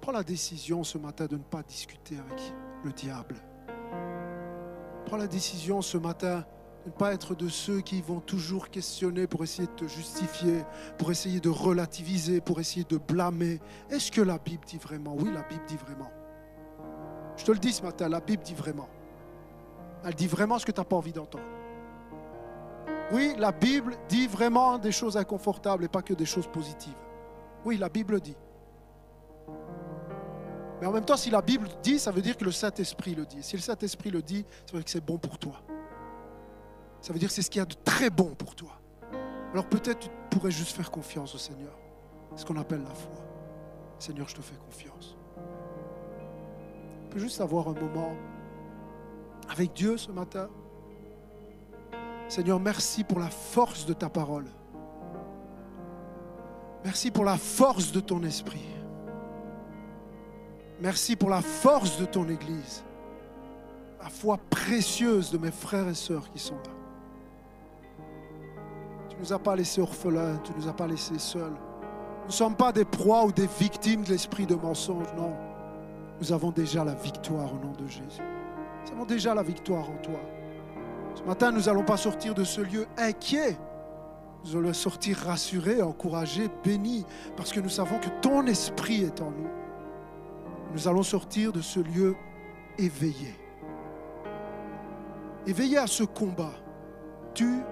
Prends la décision ce matin de ne pas discuter avec le diable. Prends la décision ce matin ne pas être de ceux qui vont toujours questionner pour essayer de te justifier, pour essayer de relativiser, pour essayer de blâmer. Est-ce que la Bible dit vraiment? Oui, la Bible dit vraiment. Je te le dis ce matin, la Bible dit vraiment. Elle dit vraiment ce que tu n'as pas envie d'entendre. Oui, la Bible dit vraiment des choses inconfortables et pas que des choses positives. Oui, la Bible dit. Mais en même temps, si la Bible dit, ça veut dire que le Saint-Esprit le dit. Si le Saint-Esprit le dit, ça veut dire que c'est bon pour toi. Ça veut dire c'est ce qu'il y a de très bon pour toi. Alors peut-être tu pourrais juste faire confiance au Seigneur. Ce qu'on appelle la foi. Seigneur, je te fais confiance. On peut juste avoir un moment avec Dieu ce matin. Seigneur, merci pour la force de ta parole. Merci pour la force de ton esprit. Merci pour la force de ton Église. La foi précieuse de mes frères et sœurs qui sont là. Nous as pas laissés orphelins, tu ne nous as pas laissés seuls. Nous ne sommes pas des proies ou des victimes de l'esprit de mensonge, non. Nous avons déjà la victoire au nom de Jésus. Nous avons déjà la victoire en toi. Ce matin, nous n'allons pas sortir de ce lieu inquiet. Nous allons sortir rassurés, encouragés, bénis, parce que nous savons que ton esprit est en nous. Nous allons sortir de ce lieu éveillés. Éveillés à ce combat. Tu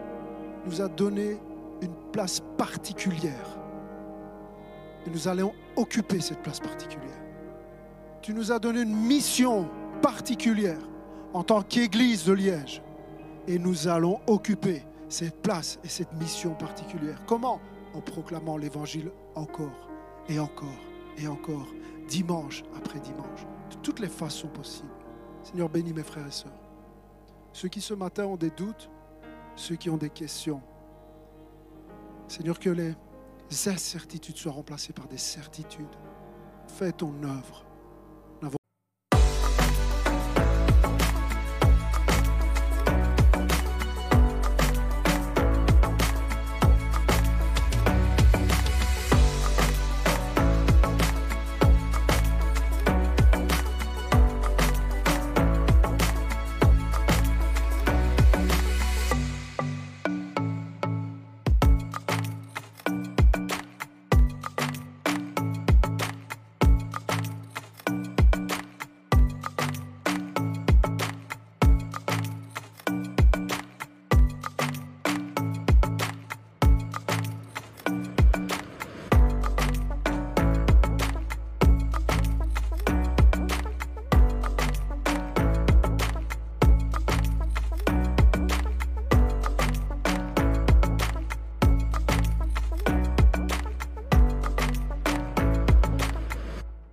nous as donné une place particulière. Et nous allons occuper cette place particulière. Tu nous as donné une mission particulière en tant qu'Église de Liège. Et nous allons occuper cette place et cette mission particulière. Comment? En proclamant l'Évangile encore et encore et encore, dimanche après dimanche, de toutes les façons possibles. Seigneur, bénis mes frères et sœurs. Ceux qui ce matin ont des doutes, ceux qui ont des questions. Seigneur, que les incertitudes soient remplacées par des certitudes. Fais ton œuvre